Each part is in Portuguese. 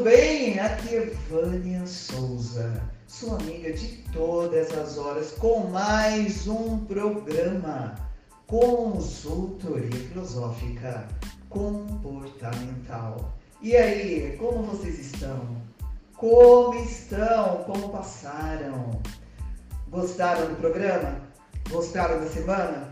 tudo bem? Aqui é Vânia Souza, sua amiga de todas as horas, com mais um programa Consultoria Filosófica Comportamental. E aí, como vocês estão? Como estão? Como passaram? Gostaram do programa? Gostaram da semana?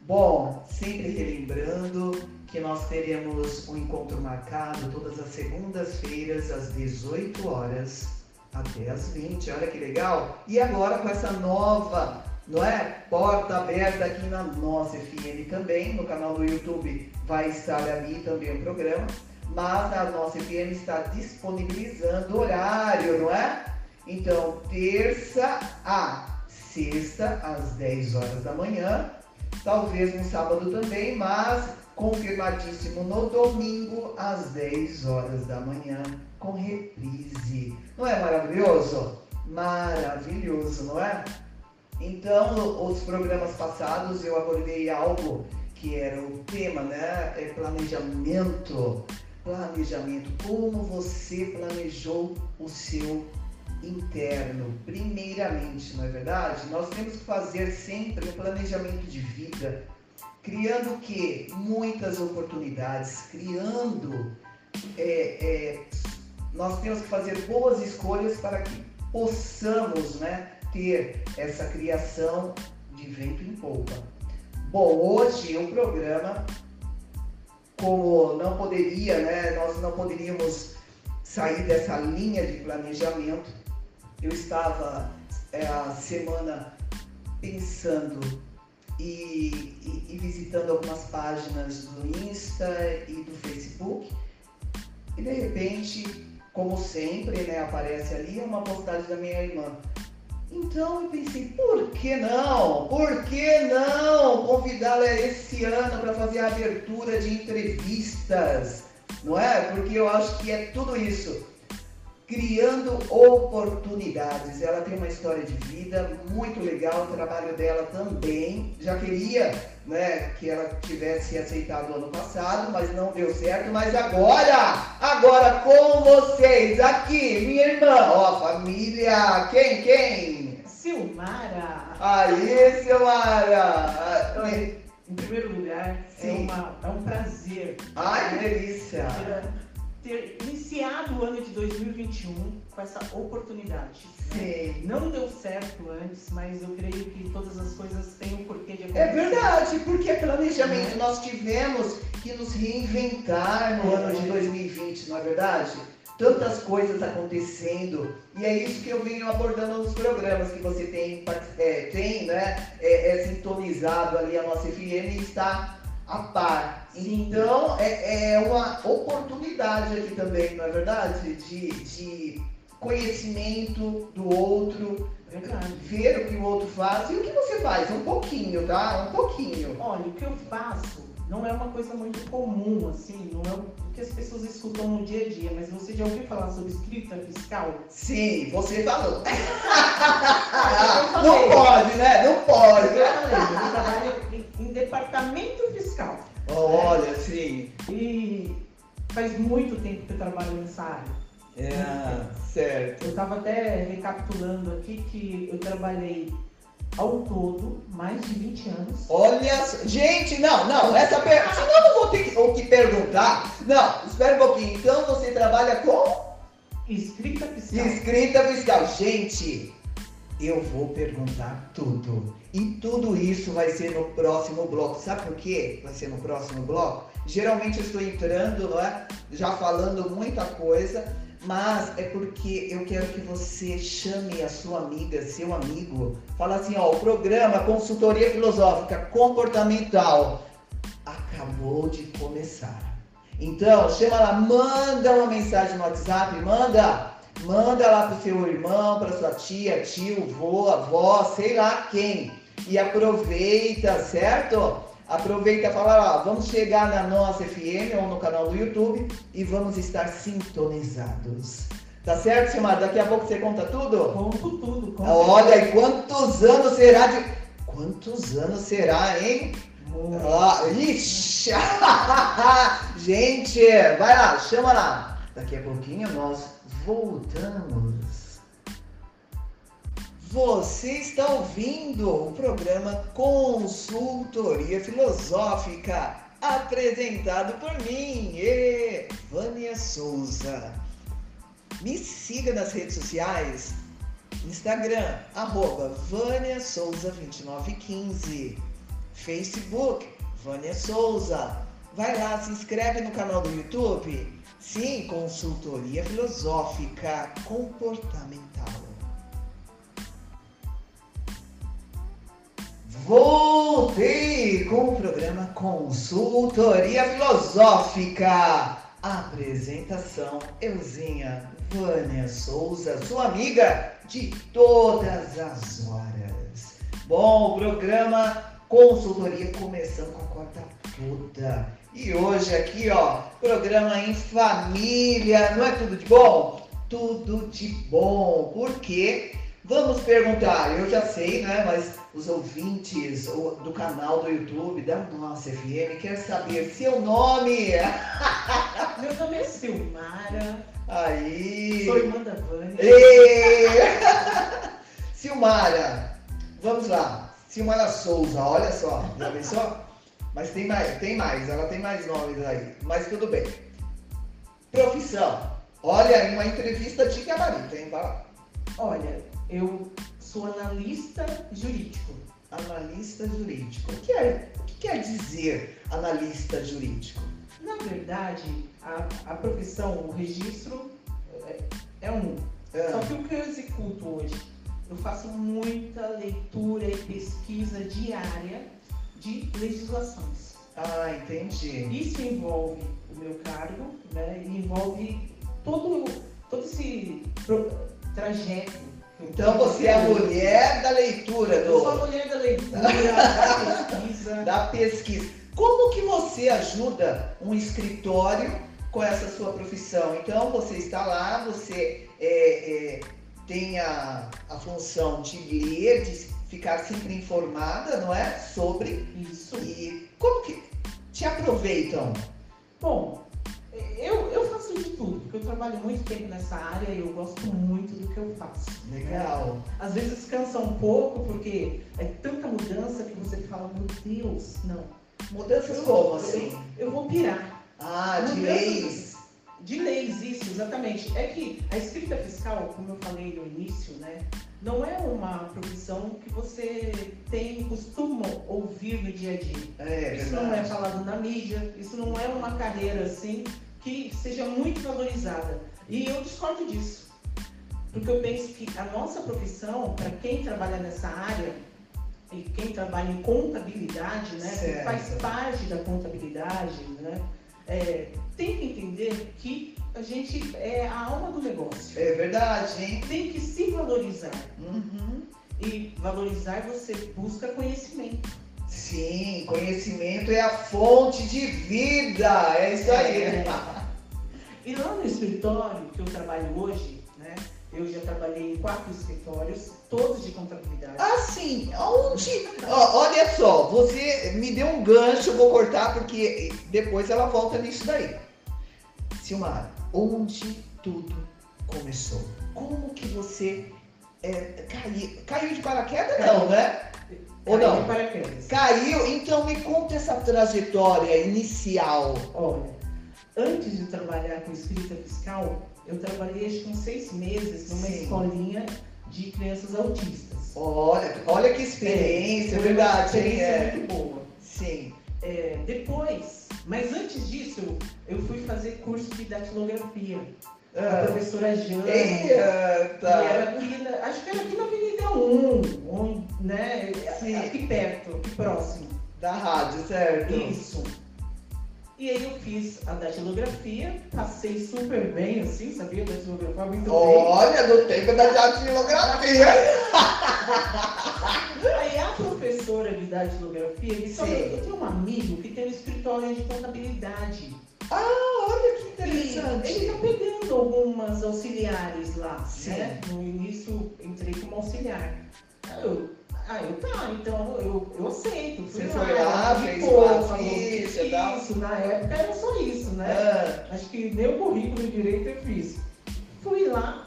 Bom, sempre relembrando que nós teremos um encontro marcado todas as segundas-feiras, às 18 horas até às 20. Olha que legal! E agora com essa nova, não é? Porta aberta aqui na nossa FM também, no canal do YouTube vai estar ali também o programa, mas a nossa FM está disponibilizando horário, não é? Então, terça a sexta, às 10 horas da manhã, talvez no sábado também, mas confirmadíssimo no domingo às 10 horas da manhã com reprise. Não é maravilhoso? Maravilhoso, não é? Então, os programas passados eu abordei algo que era o tema, né? É planejamento. Planejamento. Como você planejou o seu interno, primeiramente, não é verdade? Nós temos que fazer sempre um planejamento de vida, criando o quê? Muitas oportunidades, criando. É, é, nós temos que fazer boas escolhas para que possamos né, ter essa criação de vento em polpa. Bom, hoje o programa, como não poderia, né, nós não poderíamos sair dessa linha de planejamento. Eu estava é, a semana pensando e, e, e visitando algumas páginas do Insta e do Facebook. E de repente, como sempre, né, aparece ali uma postagem da minha irmã. Então eu pensei, por que não? Por que não convidá-la esse ano para fazer a abertura de entrevistas? Não é? Porque eu acho que é tudo isso criando oportunidades. Ela tem uma história de vida muito legal, o trabalho dela também. Já queria né, que ela tivesse aceitado ano passado, mas não deu certo. Mas agora, agora com vocês, aqui, minha irmã, ó, família, quem, quem? Silmara. Aí, Silmara. Em primeiro lugar, é, uma, é um prazer. Ai, que delícia ter iniciado o ano de 2021 com essa oportunidade. Sim. Não deu certo antes, mas eu creio que todas as coisas têm um porquê de acontecer. É verdade, porque planejamento é. nós tivemos que nos reinventar no é. ano de 2020, não é verdade? Tantas coisas acontecendo e é isso que eu venho abordando nos programas que você tem, é, tem né, é, é sintonizado ali a nossa FM e está a par. Então, é, é uma oportunidade aqui também, não é verdade? De, de conhecimento do outro, verdade. ver o que o outro faz. E o que você faz? Um pouquinho, tá? Um pouquinho. Olha, o que eu faço não é uma coisa muito comum, assim, não é o que as pessoas escutam no dia a dia, mas você já ouviu falar sobre escrita fiscal? Sim, você falou. não pode, né? Não pode. Eu falei, eu trabalho em, em departamento fiscal. Olha, sim. E faz muito tempo que eu trabalho nessa área. É, certo. Eu estava até recapitulando aqui que eu trabalhei ao todo mais de 20 anos. Olha, gente, não, não, essa pergunta, senão eu não vou ter o que perguntar. Não, espera um pouquinho. Então você trabalha com escrita fiscal. Escrita fiscal. Gente, eu vou perguntar tudo. E tudo isso vai ser no próximo bloco. Sabe por quê? Vai ser no próximo bloco? Geralmente eu estou entrando, não é? Já falando muita coisa, mas é porque eu quero que você chame a sua amiga, seu amigo, fala assim, ó, o programa Consultoria Filosófica Comportamental acabou de começar. Então, chama lá, manda uma mensagem no WhatsApp, manda, manda lá pro seu irmão, para sua tia, tio, vô, avó, sei lá quem. E aproveita, certo? Aproveita e fala, ó, vamos chegar na nossa FM ou no canal do YouTube e vamos estar sintonizados. Tá certo, Silmar? Daqui a pouco você conta tudo? Conto tudo. Conto Olha, e quantos anos será de... Quantos anos será, hein? Ah, ixi! Gente, vai lá, chama lá. Daqui a pouquinho nós voltamos. Você está ouvindo o programa Consultoria Filosófica, apresentado por mim, Vânia Souza. Me siga nas redes sociais, Instagram, arroba Vânia Souza 2915, Facebook, Vânia Souza. Vai lá, se inscreve no canal do YouTube. Sim, consultoria filosófica comportamental. Voltei com o programa Consultoria Filosófica. Apresentação Euzinha Vânia Souza, sua amiga de todas as horas. Bom, o programa Consultoria começando com a quarta toda. E hoje aqui, ó, programa em família, não é tudo de bom? Tudo de bom. Por quê? Vamos perguntar, eu já sei, né? Mas os ouvintes do canal do YouTube da nossa FM quer saber seu nome. Meu nome é Silmara. Aí. Sou irmã da Vânia. Silmara, vamos lá. Silmara Souza, olha só, já pensou? Mas tem mais, tem mais, ela tem mais nomes aí. Mas tudo bem. Profissão. Olha, em uma entrevista de gabarito, hein? Vai lá. Olha, eu sou analista jurídico. Analista jurídico. O que, é, o que quer dizer analista jurídico? Na verdade, a, a profissão, o registro é, é um. É. Só que o que eu executo hoje, eu faço muita leitura e pesquisa diária de legislações. Ah, entendi. Isso envolve o meu cargo, né? Envolve todo, todo esse trajeto. Então você é a mulher da leitura, do... Eu sou a mulher da leitura, da pesquisa. Da pesquisa. Como que você ajuda um escritório com essa sua profissão? Então você está lá, você é, é, tem a, a função de ler, de ficar sempre informada, não é? Sobre isso. E como que te aproveitam? Bom, eu, eu faço de tudo, porque eu trabalho muito tempo nessa área e eu gosto muito do que eu faço. Legal. Às vezes cansa um pouco, porque é tanta mudança que você fala, meu Deus, não. Mudanças como assim? Eu, eu vou pirar. Ah, de leis. De leis, isso, exatamente. É que a escrita fiscal, como eu falei no início, né, não é uma profissão que você tem, costuma ouvir no dia a dia. É, isso verdade. não é falado na mídia, isso não é uma carreira assim que seja muito valorizada. E eu discordo disso. Porque eu penso que a nossa profissão, para quem trabalha nessa área, e quem trabalha em contabilidade, né, que faz parte da contabilidade, né, é, tem que entender que a gente é a alma do negócio. É verdade, hein? Tem que se valorizar. Uhum. E valorizar você busca conhecimento. Sim, conhecimento é a fonte de vida. É isso aí. É. E lá no escritório que eu trabalho hoje, né? Eu já trabalhei em quatro escritórios, todos de contabilidade. Ah, sim. Onde? olha só, você me deu um gancho, vou cortar porque depois ela volta nisso daí. Silmar, onde tudo começou? Como que você é, caiu, caiu de paraquedas? Não, né? Ou não? Paraquedas. Caiu? Então me conta essa trajetória inicial. Olha, antes de trabalhar com escrita fiscal, eu trabalhei acho que uns seis meses numa Sim. escolinha de crianças autistas. Olha, olha que experiência, é, verdade. Experiência é. muito boa. Sim. É, depois, mas antes disso, eu fui fazer curso de datilografia. A professora Jana. Eita! Era aqui na, acho que era aqui na Avenida 1, um, né? Sim. Aqui perto, aqui próximo. Da rádio, certo? Isso. E aí eu fiz a datilografia, passei super bem, assim, sabia? Datilografar muito Olha, bem. Olha, do tempo da datilografia! aí a professora de datilografia disse, olha, eu tenho um amigo que tem um escritório de contabilidade. Ah, olha que interessante. E ele está pegando algumas auxiliares lá, Sim. né? No início entrei como auxiliar. Eu, Ah, eu tá, então eu, eu aceito. Você foi lá, fez ficha e tal? Isso, na época era só isso, né? Ah, Acho que nem o currículo direito eu fiz. Fui lá,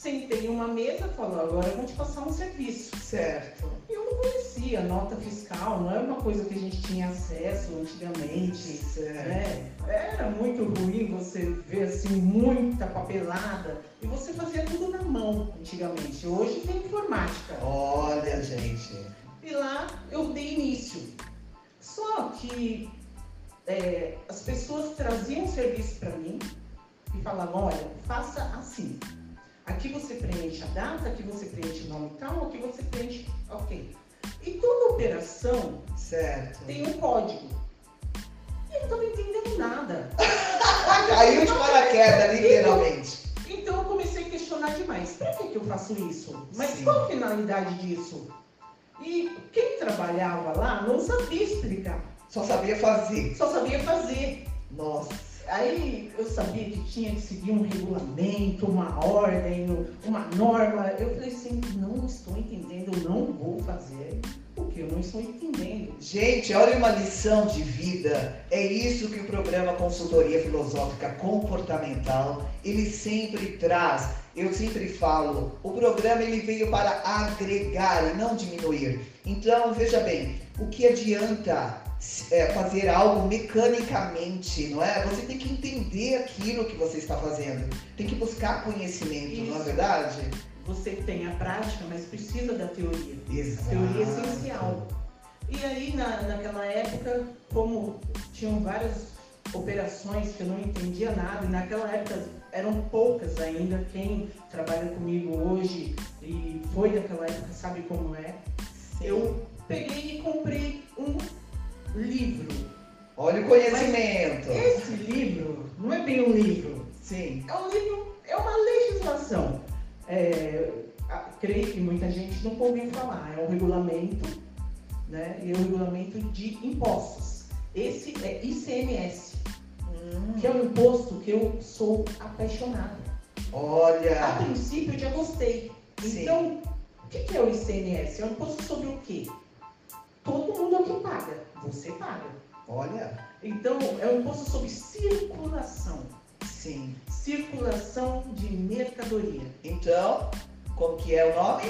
sentei em uma mesa e falei, agora eu vou te passar um serviço. certo. E eu não conhecia nota fiscal, não era uma coisa que a gente tinha acesso antigamente. Certo. né? Era muito ruim você ver assim muita papelada e você fazia tudo na mão antigamente. Hoje tem informática. Olha, gente. E lá eu dei início. Só que é, as pessoas traziam serviço para mim e falavam, olha, faça assim. Aqui você preenche a data, aqui você preenche o nome tal, aqui você preenche. Ok. E toda operação Certo. tem um código. E eu não estava entendendo nada. Caiu de paraquedas, literalmente. Então eu comecei a questionar demais. Por que, que eu faço isso? Mas Sim. qual a finalidade disso? E quem trabalhava lá não sabia explicar, Só sabia fazer. só sabia fazer. Nossa. Aí eu sabia que tinha que seguir um regulamento, uma ordem, uma norma. Eu falei assim, não estou entendendo, eu não vou fazer, porque eu não estou entendendo. Gente, olha uma lição de vida. É isso que o programa Consultoria Filosófica Comportamental, ele sempre traz. Eu sempre falo, o programa ele veio para agregar e não diminuir. Então, veja bem, o que adianta é, fazer algo mecanicamente, não é? Você tem que entender aquilo que você está fazendo. Tem que buscar conhecimento, não é Isso. verdade? Você tem a prática, mas precisa da teoria. Exato. teoria essencial. E aí, na, naquela época, como tinham várias operações que eu não entendia nada, e naquela época eram poucas ainda, quem trabalha comigo hoje e foi daquela época sabe como é, eu peguei e comprei um livro. Olha o conhecimento. Esse livro não é bem um livro, Sim. é um livro, é uma legislação. É, a- creio que muita gente nunca ouviu falar. É um regulamento, né? E é um regulamento de impostos. Esse é ICMS, que é um imposto que eu sou apaixonada. A Olha. princípio eu já gostei. Sim. Então, o que que é o ICMS? É um imposto sobre o quê? Todo mundo aqui paga. Você paga. Olha. Então, é um imposto sobre circulação. Sim. Circulação de mercadoria. Então, como que é o nome?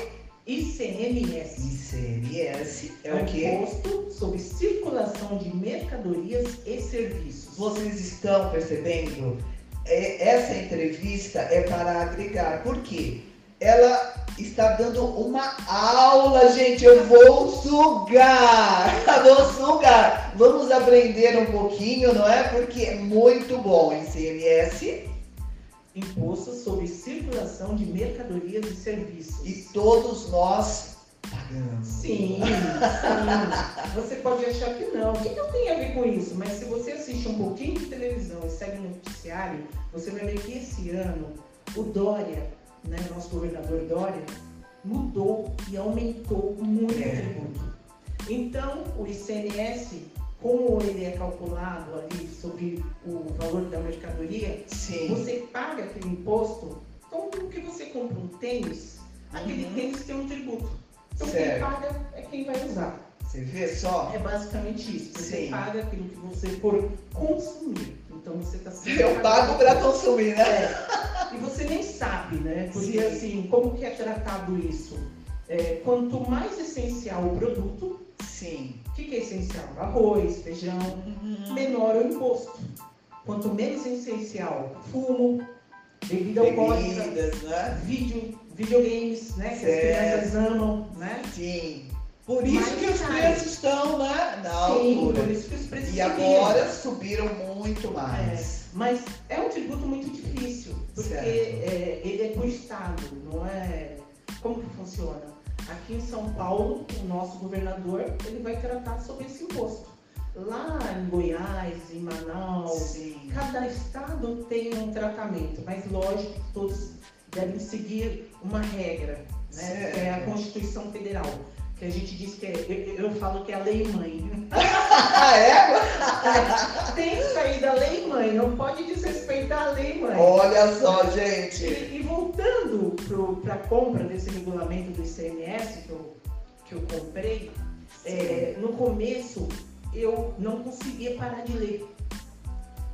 ICMS. ICMS é o quê? imposto sobre circulação de mercadorias e serviços. Vocês estão percebendo? É, essa entrevista é para agregar. Por quê? Ela está dando uma aula, gente. Eu vou sugar. vou sugar. Vamos aprender um pouquinho, não é? Porque é muito bom. ICMS Imposto sobre circulação de mercadorias e serviços. e todos nós pagamos. Sim, sim. Você pode achar que não. O que, eu tenho a ver com isso? Mas se você assiste um pouquinho de televisão e segue o noticiário, você vai ver que esse ano o Dória, né, nosso governador Dória, mudou e aumentou muito É. o tributo. Então, o ICMS, como ele é calculado ali sobre o valor da mercadoria, Sim. você paga aquele imposto. Então, como que você compra um tênis, aquele Uhum. tênis tem um tributo. Então, Certo. quem paga é quem vai usar. Você vê só? É basicamente isso. Você Sim. paga aquilo que você for consumir. Então, você está sendo Eu pago para consumir, né? É. E você nem sabe, né? Porque, Sim. assim, como que é tratado isso? É, quanto mais essencial o produto, Sim. o que, que é essencial? Arroz, feijão, menor o imposto. Quanto menos essencial, fumo, bebida alcoólica, né? vídeo, videogames, né? Que Certo. as crianças amam, né? Sim. Por isso que os preços estão, né? Na altura. por isso que os preços E agora subiram muito mais. Mas é um tributo muito difícil, porque é, ele é por estado, não é. Como que funciona? Aqui em São Paulo, o nosso governador ele vai tratar sobre esse imposto. Lá em Goiás, em Manaus, Sim. cada estado tem um tratamento, mas lógico que todos devem seguir uma regra, né? Que é a. Constituição Federal. Que a gente diz que é, eu, eu falo que é a lei mãe. Ah, é? Tem que sair da lei mãe, não pode desrespeitar a lei mãe. Olha só, gente. E, e voltando para a compra desse regulamento do ICMS, que eu que eu comprei, é, no começo eu não conseguia parar de ler.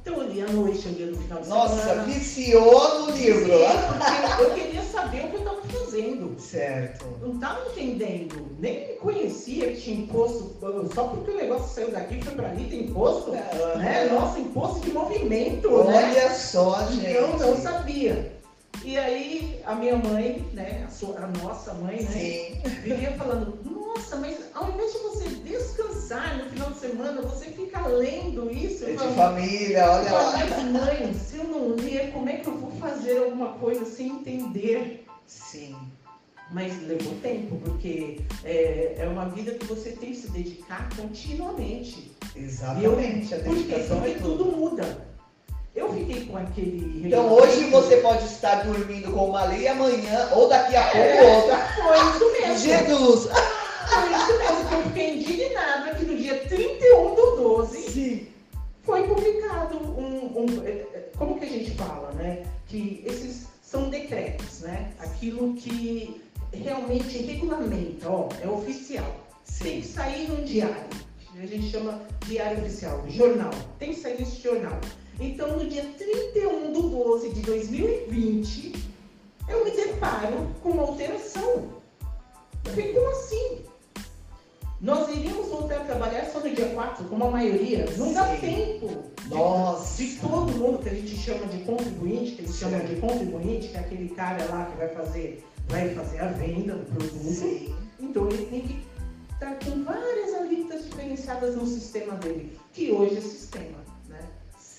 Então eu lia à noite, eu lia no final de Nossa, semana. viciou no livro. Sim, porque eu queria saber o que eu estava fazendo. Certo. Não estava entendendo, nem me conhecia que tinha imposto, só porque o negócio saiu daqui foi para ali, tem imposto. Né? Nossa, imposto de movimento, né? Olha só, gente. Eu não sabia. E aí a minha mãe, né, a, sua, a nossa mãe, né, Sim. vivia falando, nossa, mas ao invés de você descansar no final de semana, você fica lendo isso. É Eu de família, olha "Pô, lá. Mas mãe, se eu não ler, como é que eu vou fazer alguma coisa sem entender? Sim. Mas levou tempo, porque é, é uma vida que você tem que se dedicar continuamente. Exatamente. A Porque, dedicação porque é tudo. tudo muda. Eu fiquei com aquele. Então hoje você pode estar dormindo com uma lei amanhã, ou daqui a pouco É. outra. Foi isso mesmo. Jesus! Foi isso mesmo que eu fiquei indignada que no dia 31 do 12 Sim. foi publicado um, um- é, é, Como que a gente fala, né? Que esses são decretos, né? Aquilo que realmente regulamenta, ó, é oficial. Tem que Sim. sair num diário. A gente chama diário oficial, jornal. Tem que sair nesse jornal. Então, no dia 31 do 12 de 2020, eu me deparo com uma alteração. Eu falei, como assim? Nós iríamos voltar a trabalhar só no dia 4, como a maioria. Não dá Sim. tempo de- Nossa. de todo mundo que a gente chama de contribuinte, que eles chamam de contribuinte, que é aquele cara lá que vai fazer, vai fazer a venda do produto. Sim. Então ele tem que estar com várias alíquotas diferenciadas no sistema dele, que hoje é sistema.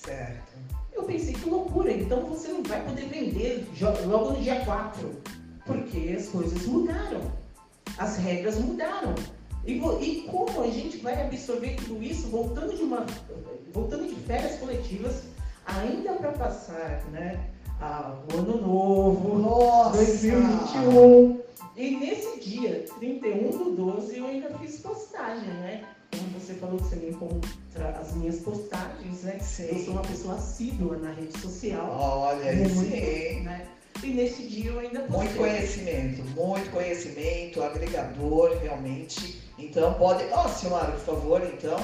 Certo. Eu pensei que loucura, então você não vai poder vender logo no dia 4, porque as coisas mudaram, as regras mudaram. E, e como a gente vai absorver tudo isso voltando de uma voltando de férias coletivas, ainda para passar né, a- o ano novo, Nossa. 2021. E nesse dia, 31 do 12, eu ainda fiz postagem, né? Como você falou que você me encontra as minhas postagens, né? Eu Sim. sou uma pessoa assídua na rede social. Olha aí, muito, sim. né? E nesse dia eu ainda postei. Muito conhecimento, muito conhecimento, agregador realmente. Então pode. Ó, Silmara, por favor, então,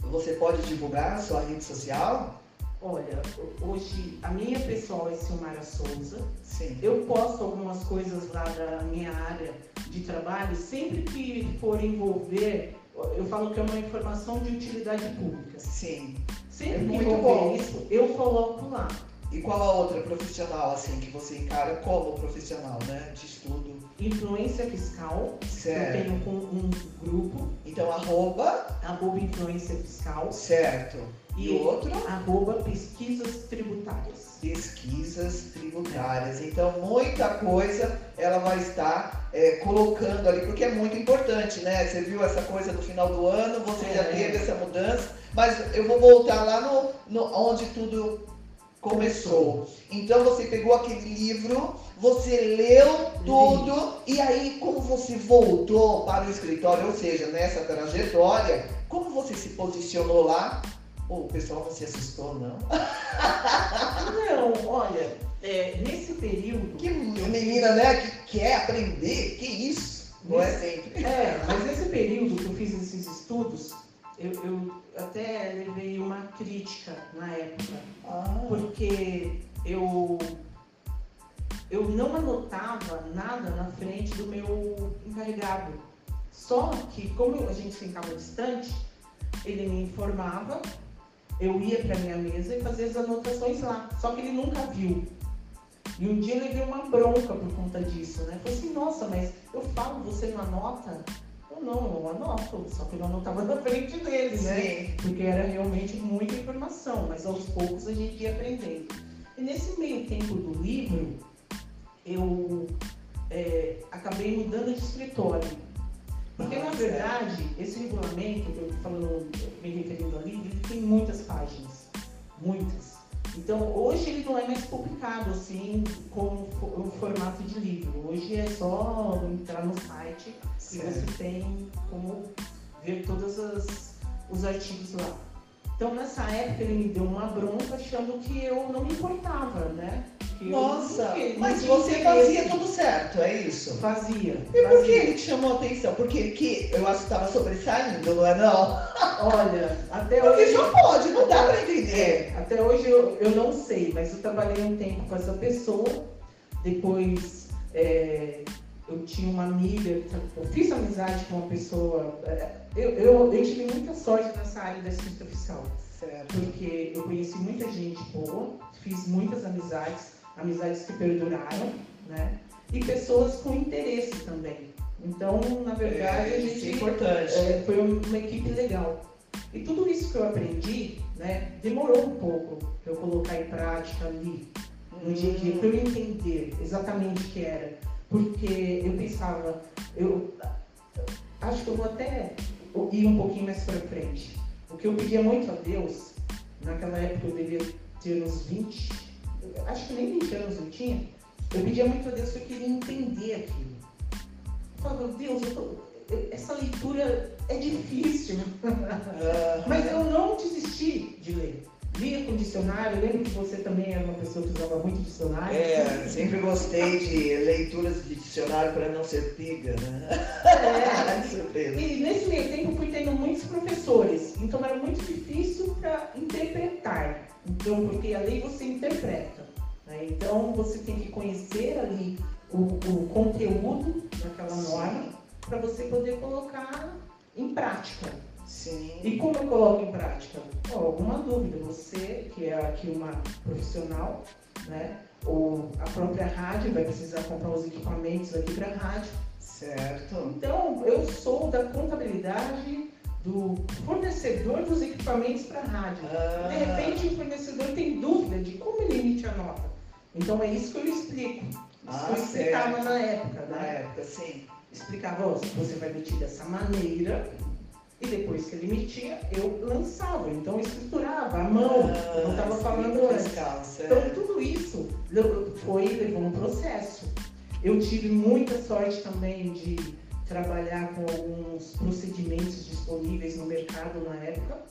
você pode divulgar a sua rede social? Olha, hoje a minha pessoal é Silmara Souza. Sim. Eu posto algumas coisas lá da minha área de trabalho, sempre que for envolver, eu falo que é uma informação de utilidade pública. Sim. Sempre É muito bom. isso, eu coloco lá. E qual a outra profissional, assim, que você encara como profissional, né? De estudo. Influência fiscal, eu Certo. tenho com um grupo, Então, arroba, arroba influência fiscal, certo. E E- o outro? arroba pesquisas tributárias. pesquisas tributárias. Então, muita coisa ela vai estar é, colocando ali, porque é muito importante, né? Você viu essa coisa no final do ano, você já É. teve essa mudança, mas eu vou voltar lá no, no- onde tudo começou. Então, você pegou aquele livro, você leu tudo, e aí, como você voltou para o escritório, ou seja, nessa trajetória, como você se posicionou lá? O pessoal não se assustou, não? Não, olha, é, nesse período. Que menina, né? Que quer aprender, que isso? Não é sempre. É, mas nesse período que eu fiz esses estudos, eu, eu até levei uma crítica na época, Ah, porque eu, eu não anotava nada na frente do meu encarregado. Só que, como a gente ficava distante, ele me informava, eu ia para minha mesa e fazia as anotações lá. Só que ele nunca viu. E um dia eu levei uma bronca por conta disso, né? Falei assim, nossa, mas eu falo, você não anota? Eu não, eu anoto, só que eu anotava na frente dele, né? sim. Porque era realmente muita informação, mas aos poucos a gente ia aprendendo. E nesse meio tempo do livro, eu é, acabei mudando de escritório. Porque, na verdade, esse regulamento, que eu falando, me referindo ali, ele tem muitas páginas. Muitas. Então, hoje ele não é mais publicado assim, com o formato de livro. Hoje é só entrar no site e você tem como ver todos as- os artigos lá. Então, nessa época, ele me deu uma bronca achando que eu não me importava, né? Porque Nossa, porque mas você fazia tudo certo, é isso? Fazia. E por que fazia. ele te chamou a atenção? Porque que eu acho que estava sobressaindo, não é não? Olha, até Porque hoje. só pode, não dá pra entender. É, até hoje eu, eu não sei, mas eu trabalhei um tempo com essa pessoa. Depois é, eu tinha uma amiga, eu fiz amizade com uma pessoa. é, Eu, eu, eu tive muita sorte nessa área da assistência fiscal, Certo. porque eu conheci muita gente boa, fiz muitas amizades, amizades que perduraram, né? E pessoas com interesse também. Então, na verdade, a isso é gente importante. é, foi uma equipe legal. E tudo isso que eu aprendi, né, demorou um pouco para eu colocar em prática ali, no dia a dia, para eu entender exatamente o que era. Porque eu pensava, eu acho que eu vou até ir um pouquinho mais para frente. O que eu pedia muito a Deus, naquela época eu devia ter uns 20, acho que nem 20 anos eu tinha, eu pedia muito a Deus que eu queria entender aquilo. Eu falava, Deus, eu tô- essa leitura é difícil. Mas eu não desisti de ler. Lia com dicionário, eu lembro que você também era uma pessoa que usava muito dicionário. É, sempre gostei de leituras de dicionário para não ser piga, né? É. E nesse meio tempo eu fui tendo muitos professores, então era muito difícil. Então, porque a lei você interpreta. né? Então você tem que conhecer ali o, o conteúdo daquela norma para você poder colocar em prática. Sim. E como eu coloco em prática? Alguma dúvida? Você, que é aqui uma profissional, né? Ou a própria rádio vai precisar comprar os equipamentos aqui para a rádio. Certo. Então, eu sou da contabilidade do fornecedor dos equipamentos para a rádio. Ah. De repente, o fornecedor tem dúvida de como ele emite a nota. Então, é isso que eu explico. Isso Ah, eu explicava certo. na época, Na né? época, sim. explicava, ó, você vai emitir dessa maneira, e depois que ele emitia, eu lançava. Então eu escriturava à mão, eu não estava falando antes. fiscal, Então tudo isso foi, levou um processo. Eu tive muita sorte também de trabalhar com alguns procedimentos disponíveis no mercado na época.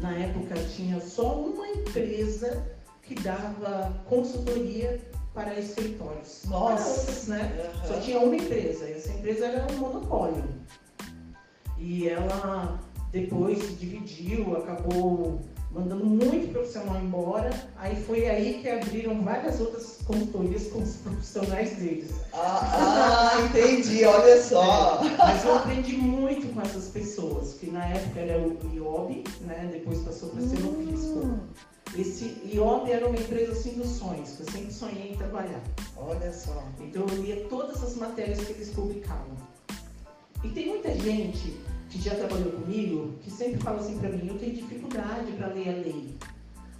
Na época tinha só uma empresa que dava consultoria para escritórios. Nossa. Né? Aham. Só tinha uma empresa, e essa empresa era um monopólio. E ela depois se dividiu, acabou mandando muito profissional embora. Aí foi aí que abriram várias outras consultorias com os profissionais deles. Ah, ah, entendi, olha só. Mas eu aprendi muito com essas pessoas, que na época era o IOB, né? depois passou para ser o Fisco. Esse IOB era uma empresa assim dos sonhos, que eu sempre sonhei em trabalhar. Olha só. Então eu lia todas as matérias que eles publicavam. E tem muita gente que já trabalhou comigo que sempre fala assim pra mim, eu tenho dificuldade para ler a lei.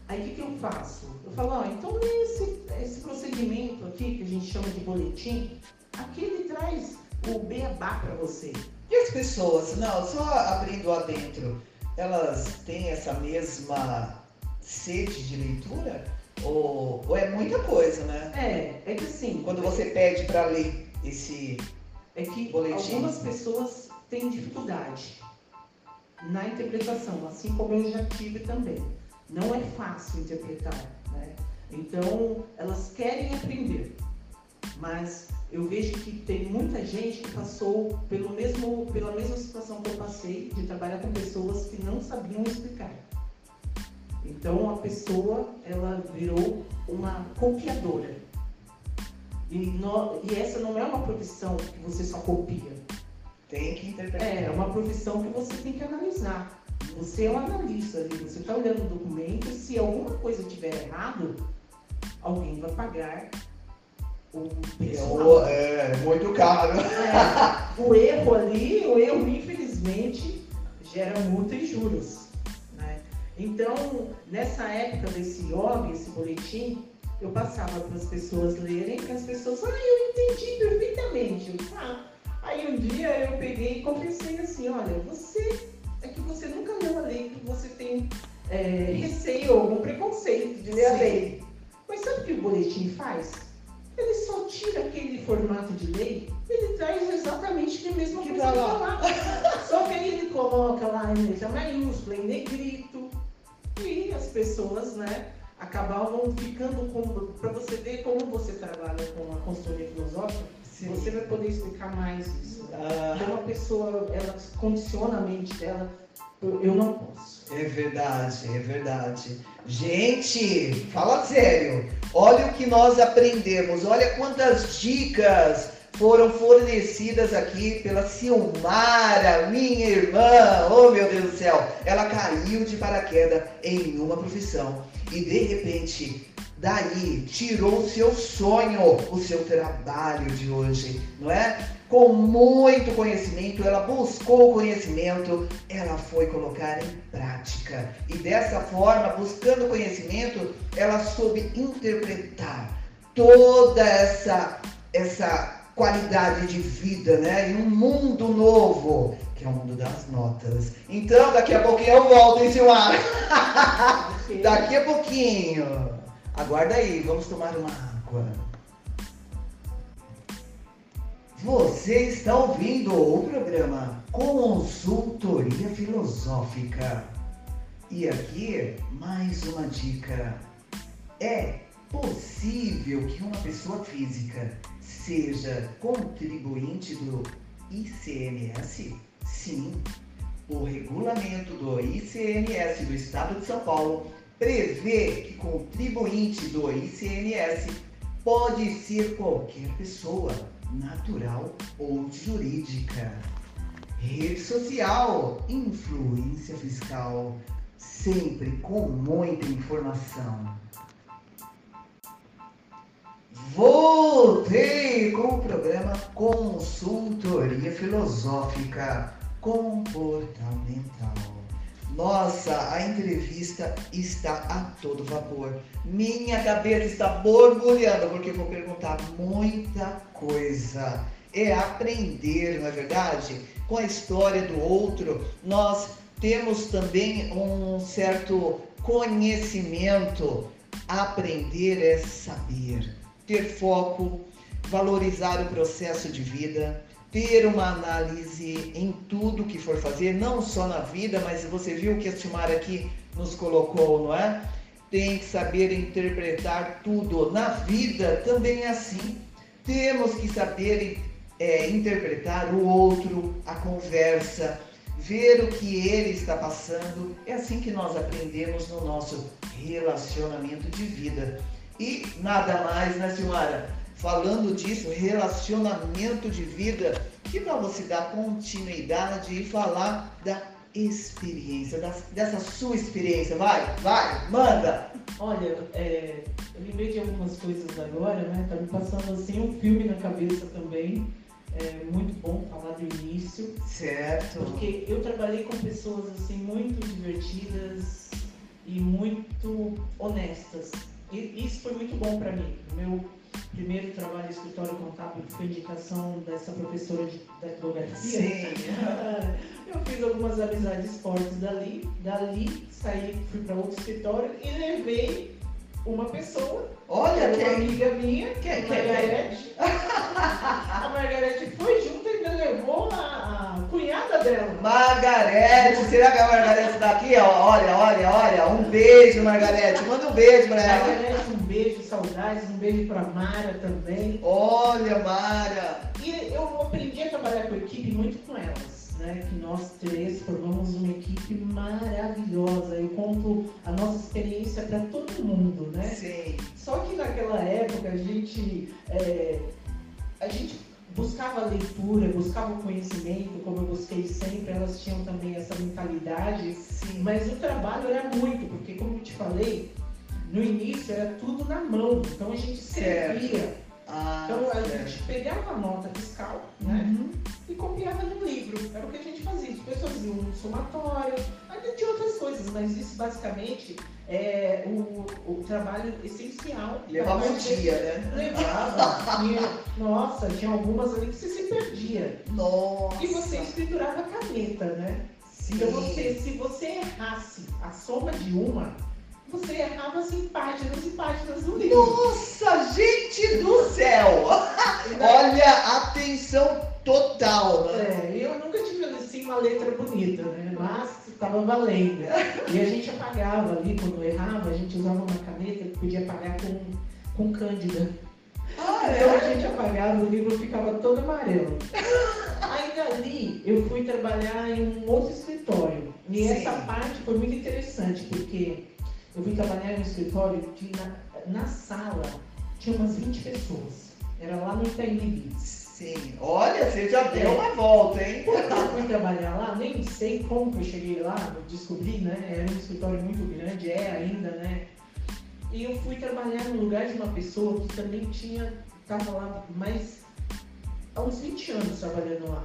Aí o que, que eu faço? Eu falo, ó, então esse, esse procedimento aqui, que a gente chama de boletim, aqui ele traz o beabá para você. E as pessoas, não, só abrindo adentro, elas têm essa mesma sede de leitura? Ou, ou é muita coisa, né? É, é que assim, Quando você pede para ler esse. é que Boletim. algumas pessoas têm dificuldade na interpretação, assim como eu já tive também. Não é fácil interpretar, né? Então, elas querem aprender, mas eu vejo que tem muita gente que passou pelo mesmo, pela mesma situação que eu passei, de trabalhar com pessoas que não sabiam explicar. Então, a pessoa, ela virou uma copiadora. E, nó- e essa não é uma profissão que você só copia. Tem que interpretar. É, é uma profissão que você tem que analisar. Você é um analista ali, você está olhando o documento se alguma coisa estiver errado, alguém vai pagar o É, pessoal. o- é muito caro. É, o erro ali, o erro infelizmente gera multa e juros. né? Então, nessa época desse IOB, esse boletim, eu passava para as pessoas lerem e as pessoas, ah, eu entendi perfeitamente. Eu, "Ah." Aí um dia eu peguei e confessei assim, olha, você é que você nunca leu a lei, que você tem é, receio, algum preconceito de ler a Sim. lei. Mas sabe o que o boletim faz? Ele só tira aquele formato de lei, ele traz exatamente a mesma Que coisa que lá. Só que aí ele coloca lá em letra maiúscula, em negrito, e as pessoas, né, acabavam ficando como para você ver como você trabalha com a consultoria filosófica, Sim. você vai poder explicar mais isso. Ah. Como a pessoa ela condiciona a mente dela, eu não posso. É verdade, é verdade. Gente, fala sério. Olha o que nós aprendemos. Olha quantas dicas foram fornecidas aqui pela Silmara, minha irmã. Oh, meu Deus do céu. Ela caiu de paraquedas em uma profissão e de repente daí tirou o seu sonho, o seu trabalho de hoje, não é? Com muito conhecimento, ela buscou conhecimento, ela foi colocar em prática. E dessa forma, buscando conhecimento, ela soube interpretar toda essa essa qualidade de vida, né? E um mundo novo, que é o mundo das notas. Então, daqui a pouquinho eu volto, hein, Silmar? daqui a pouquinho. Aguarda aí, vamos tomar uma água. Você está ouvindo o programa Consultoria Filosófica. E aqui, mais uma dica. É possível que uma pessoa física seja contribuinte do ICMS? Sim. O regulamento do ICMS do Estado de São Paulo prevê que contribuinte do ICMS pode ser qualquer pessoa, natural ou jurídica. Rede social, influência fiscal, sempre com muita informação. Voltei com o programa Consultoria Filosófica Comportamental. Nossa, a entrevista está a todo vapor. Minha cabeça está borbulhando porque vou perguntar muita coisa. É aprender, não é verdade? Com a história do outro, nós temos também um certo conhecimento. Aprender é saber ter foco, valorizar o processo de vida, ter uma análise em tudo que for fazer, não só na vida, mas você viu que a Silmar aqui nos colocou, não é? Tem que saber interpretar tudo. Na vida também é assim. Temos que saber é, interpretar o outro, a conversa, ver o que ele está passando. É assim que nós aprendemos no nosso relacionamento de vida. E nada mais, né, senhora? Falando disso, relacionamento de vida, que para você dar continuidade e falar da experiência, da, dessa sua experiência. Vai, vai, manda! Olha, é, eu lembrei de algumas coisas agora, né? Tá me passando assim um filme na cabeça também. É muito bom falar do início. Certo. Porque eu trabalhei com pessoas assim muito divertidas e muito honestas. E isso foi muito bom para mim. Meu primeiro trabalho escritório contábil foi indicação dessa professora de datilografia. Sim. Eu fiz algumas amizades fortes dali, dali saí, fui para outro escritório e levei uma pessoa. Olha, uma quem? amiga minha, que é Margarete. a Margarete foi junto e ainda levou a, a cunhada dela. Margarete, será que a Margarete está aqui? Olha, olha, olha, um beijo, Margarete. Manda um beijo para ela. Margarete, beijo, saudades, um beijo para Mara também. Olha, Mara. E eu aprendi a trabalhar com equipe muito com elas né, que nós três formamos uma equipe maravilhosa. Eu conto a nossa experiência para todo mundo, né? Sim. Só que naquela época a gente, é, a gente buscava leitura, buscava o conhecimento, como eu busquei sempre, elas tinham também essa mentalidade, Sim. mas o trabalho era muito, porque como eu te falei, no início era tudo na mão, então a gente escrevia. Ah, então a certo. gente pegava a nota fiscal, né? Uhum. E copiava no livro. Era o que a gente fazia. Depois fazia um somatório, ainda tinha outras coisas, mas isso basicamente é o, o trabalho essencial. Levava um dia, né? Levava. Tinha- nossa, tinha algumas ali que você se perdia. Nossa. E você escriturava a caneta, né? Sim. Então você, se você errasse a soma de uma, você errava assim páginas e páginas do livro. Nossa, gente do céu! Olha, atenção total, né? É, eu nunca tive assim uma letra bonita, né? Mas estava valendo. E a gente apagava ali, quando errava, a gente usava uma caneta que podia apagar com, com cândida. Ah, Então a é? gente apagava, o livro ficava todo amarelo. Aí dali eu fui trabalhar em um outro escritório. E Sim. essa parte foi muito interessante, porque eu fui trabalhar em um escritório que na, na sala tinha umas 20 pessoas. Era lá no Itaim Bibi. Sim. Olha, você já deu uma volta, hein? Quando eu fui trabalhar lá, nem sei como que eu cheguei lá, eu descobri, né? Era um escritório muito grande, é ainda, né? E eu fui trabalhar no lugar de uma pessoa que também tinha, estava lá mais há uns 20 anos trabalhando lá.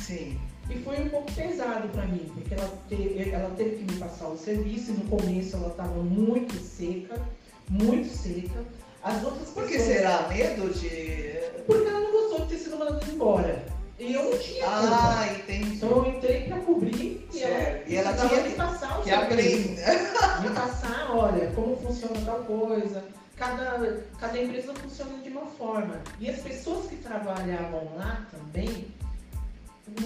Sim. E foi um pouco pesado para mim, porque ela teve, ela teve que me passar o serviço e no começo ela estava muito seca, muito seca. As outras Por que pessoas- será? Medo de. Porque ela não gostou de ter sido mandada embora. E eu não tinha culpa. Ah, entendi. Então eu entrei para cobrir e ela, Certo. E ela tinha me passar o Que. Me passar, olha, como funciona tal coisa. Cada, cada empresa funciona de uma forma. E as pessoas que trabalhavam lá também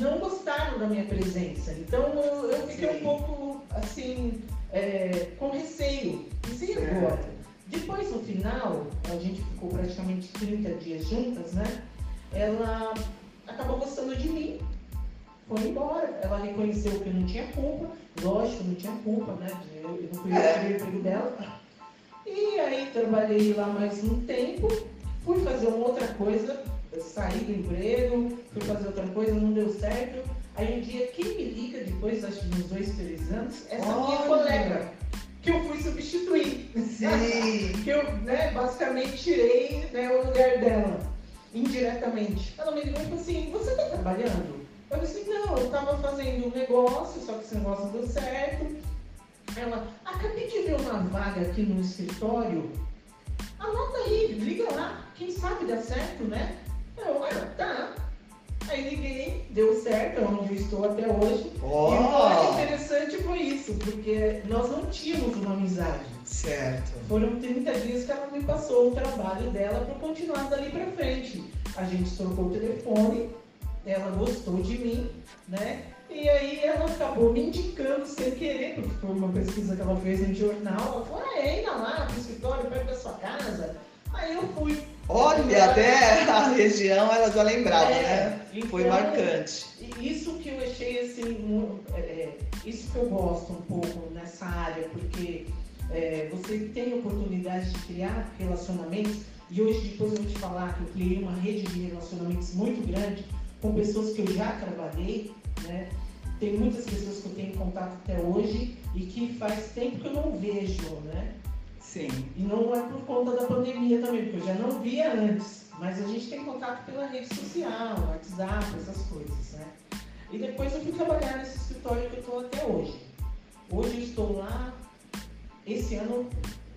não gostaram da minha presença. Então eu, eu fiquei Sim. um pouco assim, é, com receio. E Certo. agora? Depois no final, a gente ficou praticamente 30 dias juntas, né? Ela acabou gostando de mim. Foi embora. Ela reconheceu que eu não tinha culpa. Lógico, não tinha culpa, né? Eu, eu não eu que É. o emprego dela. E aí trabalhei lá mais um tempo. Fui fazer uma outra coisa. Eu saí do emprego, fui fazer outra coisa, não deu certo. Aí um dia, quem me liga depois, acho que uns dois, três anos, essa minha Olha. colega, que eu fui substituir. Sim. que eu, né, basicamente tirei né, o lugar dela, indiretamente. Ela me ligou e falou assim, você tá trabalhando? Eu disse, não, eu tava fazendo um negócio, só que esse negócio não deu certo. Ela, acabei de ver uma vaga aqui no escritório. Anota aí, liga lá, quem sabe dá certo, né? É onde eu estou até hoje. E o mais Ó. interessante foi isso, porque nós não tínhamos uma amizade. Certo. Foram 30 dias que ela me passou o trabalho dela para continuar dali para frente. A gente trocou o telefone, ela gostou de mim, né? E aí ela acabou me indicando sem querer, porque foi uma pesquisa que ela fez no jornal. Ela falou, ah, é, ainda lá pro escritório, perto da sua casa. Aí eu fui. Olha, até a região ela já lembrava, É, né? Foi então, marcante. E Isso que eu achei assim, é, é, isso que eu gosto um pouco nessa área, porque é, você tem oportunidade de criar relacionamentos, e hoje depois eu vou te falar que eu criei uma rede de relacionamentos muito grande com pessoas que eu já trabalhei, né? Tem muitas pessoas que eu tenho contato até hoje e que faz tempo que eu não vejo, né? Sim. E não é por conta da pandemia também, porque eu já não via antes. Mas a gente tem contato pela rede social, WhatsApp, essas coisas, né? E depois eu fui trabalhar nesse escritório que eu estou até hoje. Hoje eu estou lá, esse ano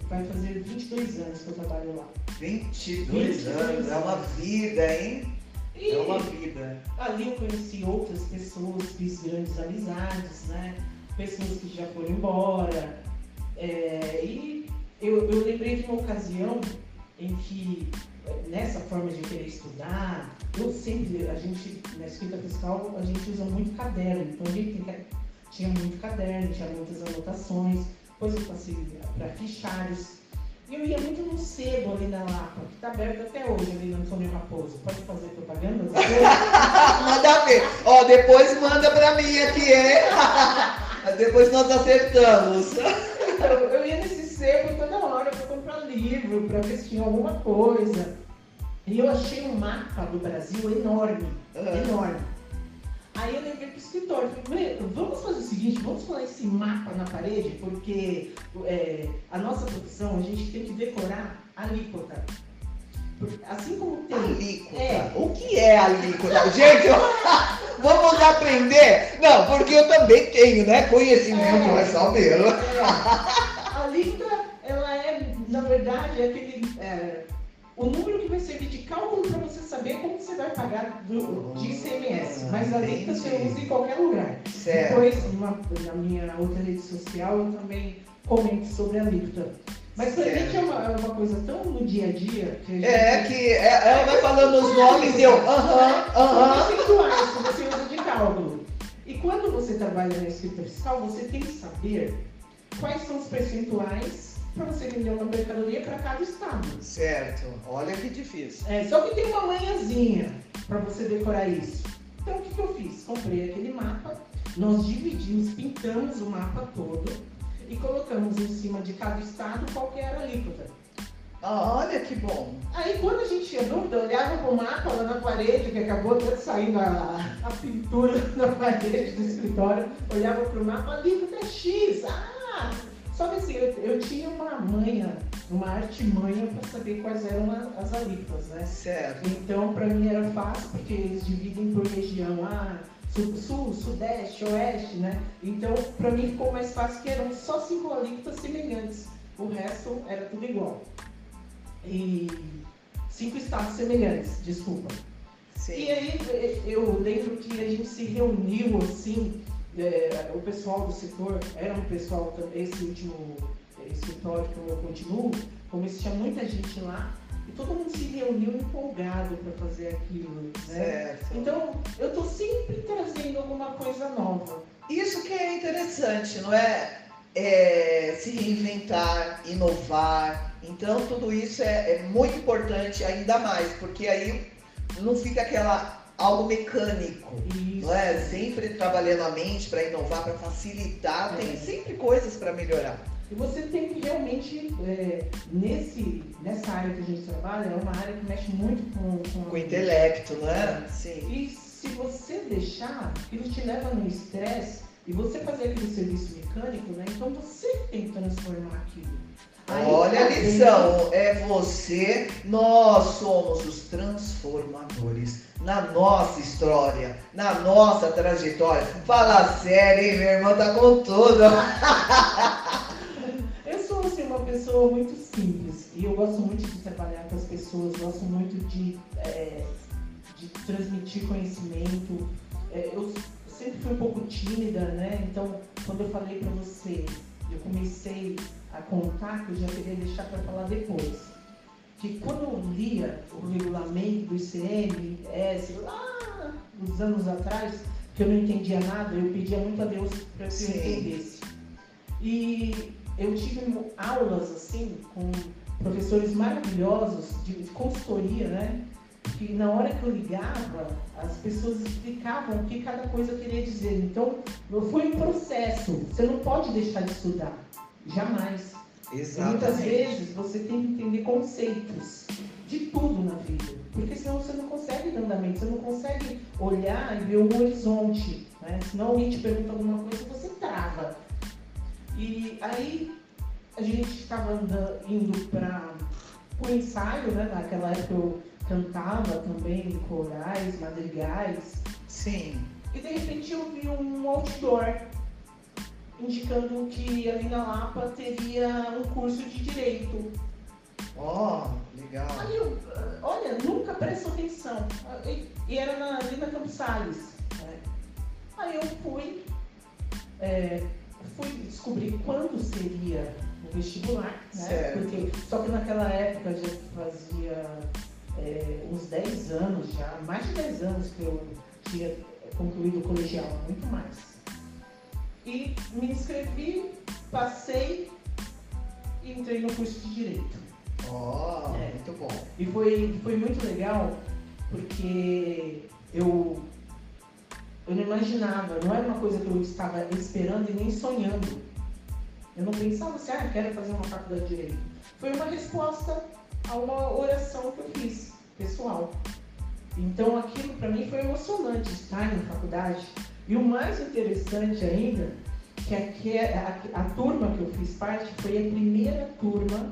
vai fazer 22 anos que eu trabalho lá. 22 22 anos. É uma vida, hein? E É uma vida. ali eu conheci outras pessoas, fiz grandes amizades, né? Pessoas que já foram embora. É, e eu, eu lembrei de uma ocasião em que, nessa forma de querer estudar, eu sempre, a gente, na escrita fiscal, a gente usa muito caderno. Então a gente tem tinha muito caderno, tinha muitas anotações, eu passei para fichários. E eu ia muito no sebo ali na Lapa, que está aberto até hoje ali no Antônio Raposo. Pode fazer propaganda? Manda ver. Ó, depois manda pra mim aqui, hein? depois nós acertamos. Então, eu sebo toda hora para comprar livro, para ver se tinha alguma coisa. E eu achei um mapa do Brasil enorme, Ah. enorme. Aí eu levei pro escritório, falei, "Meu, vamos fazer o seguinte, vamos colar esse mapa na parede, porque é, a nossa profissão, a gente tem que decorar a alíquota. Assim como tem Alíquota. É. O que é alíquota? Gente, eu- vamos aprender? Não, porque eu também tenho, né? Conhecimento, É. saber. É, na verdade, é aquele. é, o número que vai servir de cálculo para você saber como você vai pagar do, de ICMS. Mas a alíquota você usa em qualquer lugar. Certo. Depois, na minha outra rede social, eu também comento sobre a alíquota. Mas pra gente é uma, é uma coisa tão no dia a dia que a gente. É que é- ela vai falando os nomes e eu, aham, aham. Percentuais que você usa de cálculo. E quando você trabalha na escrita fiscal, você tem que saber quais são os percentuais para você vender uma mercadoria para cada estado. Certo. Olha que difícil. É, só que tem uma manhãzinha para você decorar isso. Então o que, que eu fiz? Comprei aquele mapa, nós dividimos, pintamos o mapa todo e colocamos em cima de cada estado qual que era a alíquota. Ah, olha que bom. Aí quando a gente tinha dúvida, olhava pro mapa lá na parede, que acabou até saindo a, a pintura na parede do escritório, olhava pro mapa, ali é X. Ah! Só que assim, eu, eu tinha uma manha, uma artimanha para saber quais eram as alíquotas, né? Certo. Então para mim era fácil, porque eles dividem por região. Ah, sul, sul, sudeste, oeste, né? Então para mim ficou mais fácil que eram só cinco alíquotas semelhantes. O resto era tudo igual e cinco estados semelhantes, desculpa. Sim. E aí eu lembro que a gente se reuniu assim, é, o pessoal do setor, era um pessoal, esse último escritório que eu continuo, como tinha muita gente lá, e todo mundo se reuniu empolgado para fazer aquilo. Né? Certo. Então eu estou sempre trazendo alguma coisa nova. Isso que é interessante, não é? é se reinventar, inovar, então tudo isso é, é muito importante ainda mais, porque aí não fica aquela algo mecânico, Isso. não é? Sempre trabalhando a mente para inovar, para facilitar, é. tem sempre coisas para melhorar. E você tem que realmente, é, nesse, nessa área que a gente trabalha, é uma área que mexe muito com... Com, com o intelecto, né? É. Sim. E se você deixar, ele te leva no estresse, e você fazer aquele serviço mecânico, né? Então você tem que transformar aquilo. Olha a lição, é você, nós somos os transformadores na nossa história, na nossa trajetória. Fala sério, hein, meu irmão, tá com tudo. Eu sou assim, uma pessoa muito simples e eu gosto muito de trabalhar com as pessoas, gosto muito de, é, de transmitir conhecimento. É, eu sempre fui um pouco tímida, né? Então, quando eu falei para você, eu comecei a contar, que eu já queria deixar para falar depois. Que quando eu lia o regulamento do ICMS, lá uns anos atrás, que eu não entendia nada, eu pedia muito a Deus para que eu entendesse. E eu tive aulas assim com professores maravilhosos de, consultoria, né? Que na hora que eu ligava, as pessoas explicavam o que cada coisa queria dizer. Então, foi um processo. Você não pode deixar de estudar. Jamais. Exatamente. muitas vezes você tem que entender conceitos de tudo na vida. Porque senão você não consegue dar andamento, você não consegue olhar e ver um horizonte. Né? Senão alguém te pergunta alguma coisa, você trava. E aí a gente estava indo para o ensaio, né? naquela época eu cantava também corais, madrigais. Sim. E de repente eu vi um outdoor indicando que ali na Lapa teria um curso de direito. Ó, oh, legal. Aí eu, olha, nunca presto atenção. E, era na, ali na Campos Salles. Né? Aí eu fui, é, fui descobrir quando seria o vestibular, né? Porque, só que naquela época já fazia é, uns 10 anos já, mais de 10 anos que eu tinha concluído o colegial, muito mais e me inscrevi, passei e entrei no curso de Direito. Oh, é. muito bom. E foi, foi muito legal porque eu, eu não imaginava, não era uma coisa que eu estava esperando e nem sonhando. Eu não pensava assim, ah, quero fazer uma faculdade de Direito. Foi uma resposta a uma oração que eu fiz, pessoal. Então aquilo para mim foi emocionante estar na faculdade e o mais interessante ainda, que é a, a, a turma que eu fiz parte foi a primeira turma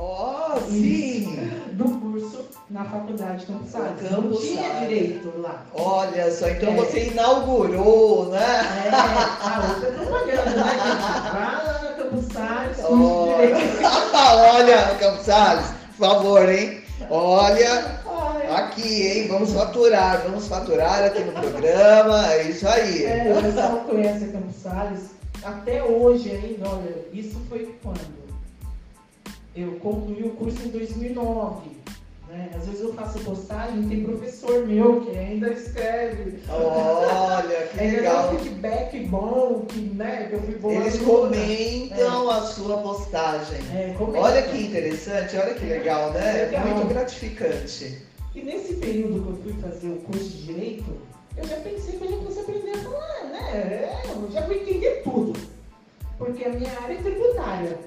Oh, sim! Do curso na faculdade Campos Salles. Não tinha direito lá. Olha só, então é. você inaugurou, né? É, a outra propaganda, né? Vai lá na Campos Salles, curso de direito. Olha, Campos Salles, por favor, hein? Olha, Aqui, hein? Vamos faturar, vamos faturar aqui no programa, é isso aí. É, o pessoal conhece a Campos Salles. Até hoje ainda, olha, isso foi quando? Eu concluí o curso em 2009. Né? Às vezes eu faço postagem tem professor meu que ainda escreve. Olha, que ainda legal. dá um feedback bom, que, né, que eu fui bom. Eles comentam a sua postagem. É. Olha que interessante, olha que legal, né? Legal. Muito gratificante. E nesse período que eu fui fazer o curso de Direito, eu já pensei que eu já fosse aprender a falar, né? Eu já vou entender tudo. Porque a minha área é tributária.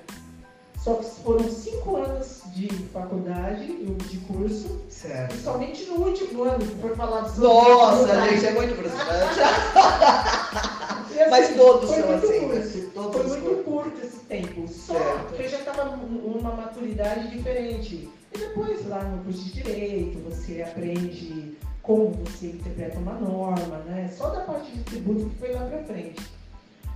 Só que foram cinco anos de faculdade, de curso, Certo. e somente no último ano que foi falar dos Nossa, gente, é muito frustrante. Assim, Mas todos foi são muito assim, curto. né? Todos foi muito curto esse tempo. Só Certo. que eu já estava numa maturidade diferente. E depois, lá no curso de Direito, você aprende como você interpreta uma norma, né? Só da parte de tributo que foi lá pra frente.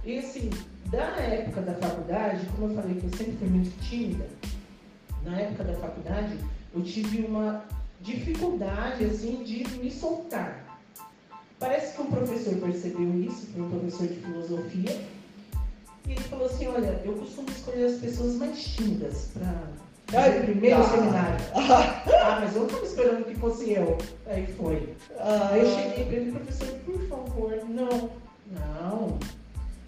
E assim, da época da faculdade, como eu falei que eu sempre fui muito tímida, na época da faculdade, eu tive uma dificuldade, assim, de me soltar. Parece que um professor percebeu isso, foi um professor de filosofia, e ele falou assim, olha, eu costumo escolher as pessoas mais tímidas para Ai, o primeiro tá. seminário. Ah, mas eu não estava esperando que fosse eu. Aí foi. Ah, Aí eu cheguei para ele, professor, por favor, não. Não,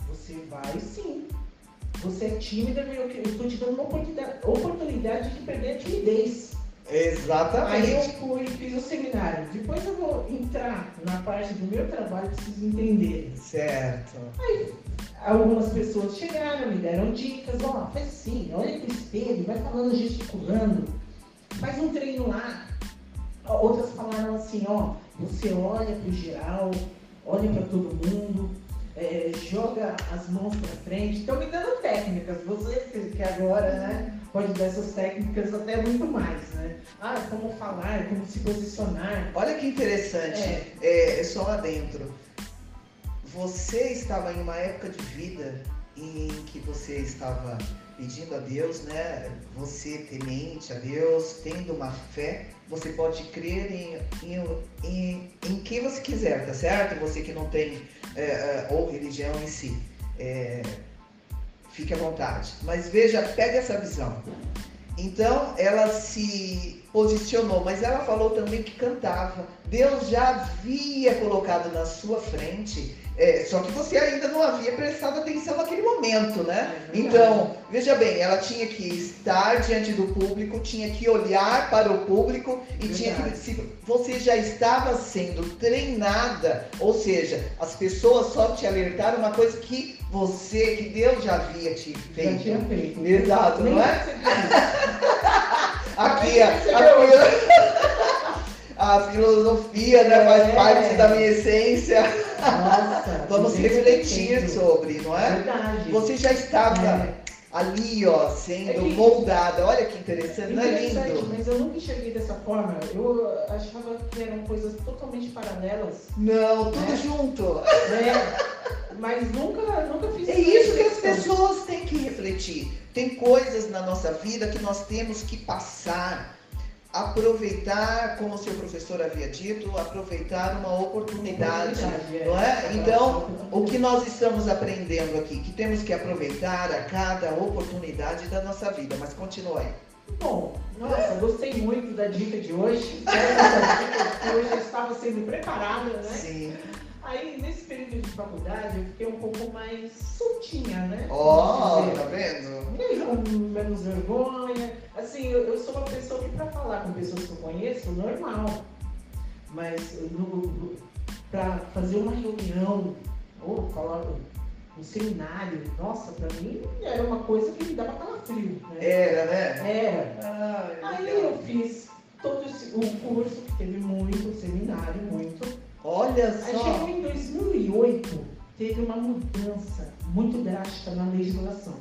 você vai sim. Você é tímida, eu estou te dando uma oportunidade, oportunidade de perder a timidez. Aí eu Exatamente. fui e fiz o seminário. Depois eu vou entrar na parte do meu trabalho, preciso entender. Certo. Algumas pessoas chegaram, me deram dicas, ó, faz assim, olha pro espelho, vai falando gesticulando, faz um treino lá. Outras falaram assim, ó, você olha pro geral, olha para todo mundo, é, joga as mãos para frente. Estão me dando técnicas, você que que agora, né, pode dar essas técnicas até muito mais, né? Ah, como falar, como se posicionar. Olha que interessante. É. É, é só lá dentro. Você estava em uma época de vida em que você estava pedindo a Deus, né? Você temente a Deus, tendo uma fé, você pode crer em, em, em, em quem você quiser, tá certo? Você que não tem é, é, ou religião em si. É, fique à vontade. Mas veja, pega essa visão. Então ela se posicionou, mas ela falou também que cantava. Deus já havia colocado na sua frente, é, só que você ainda não havia prestado atenção naquele momento, né? É. Então, veja bem, ela tinha que estar diante do público, tinha que olhar para o público e tinha que. Se você já estava sendo treinada, ou seja, as pessoas só te alertaram uma coisa que você, que Deus já havia te Já feito. tinha feito. Exato, não é? isso. Aqui, a, filosofia né, faz parte da minha essência. Nossa, Vamos você refletir sobre, não é? Verdade. Você já estava É. ali, ó, sendo É que- moldada. Olha que interessante, não é lindo? mas eu nunca enxerguei dessa forma. Eu achava que eram coisas totalmente paralelas. Não, tudo É. junto. Né? Mas nunca, nunca fiz É isso que as pessoas têm que refletir. Tem coisas na nossa vida que nós temos que passar, aproveitar, como o seu professor havia dito, aproveitar uma oportunidade. É. Não é? Então, o que nós estamos aprendendo aqui, que temos que aproveitar a cada oportunidade da nossa vida. Mas continue aí. Bom, nossa, gostei muito da dica de hoje. Dica que hoje eu estava sendo preparada, né? Sim. Aí, nesse período de faculdade, eu fiquei um pouco mais soltinha, né? Ó, dizer. tá vendo? Menos vergonha. Assim, eu, eu sou uma pessoa que pra falar com pessoas que eu conheço, normal. Mas no, pra fazer uma reunião ou falar um seminário, nossa, pra mim era uma coisa que me dava calafrio, né? Era, né? Era. Ai, Aí eu fiz todo esse- o curso, que teve muito, seminário, muito. Olha Aí só. chegou em 2008, teve uma mudança muito drástica na legislação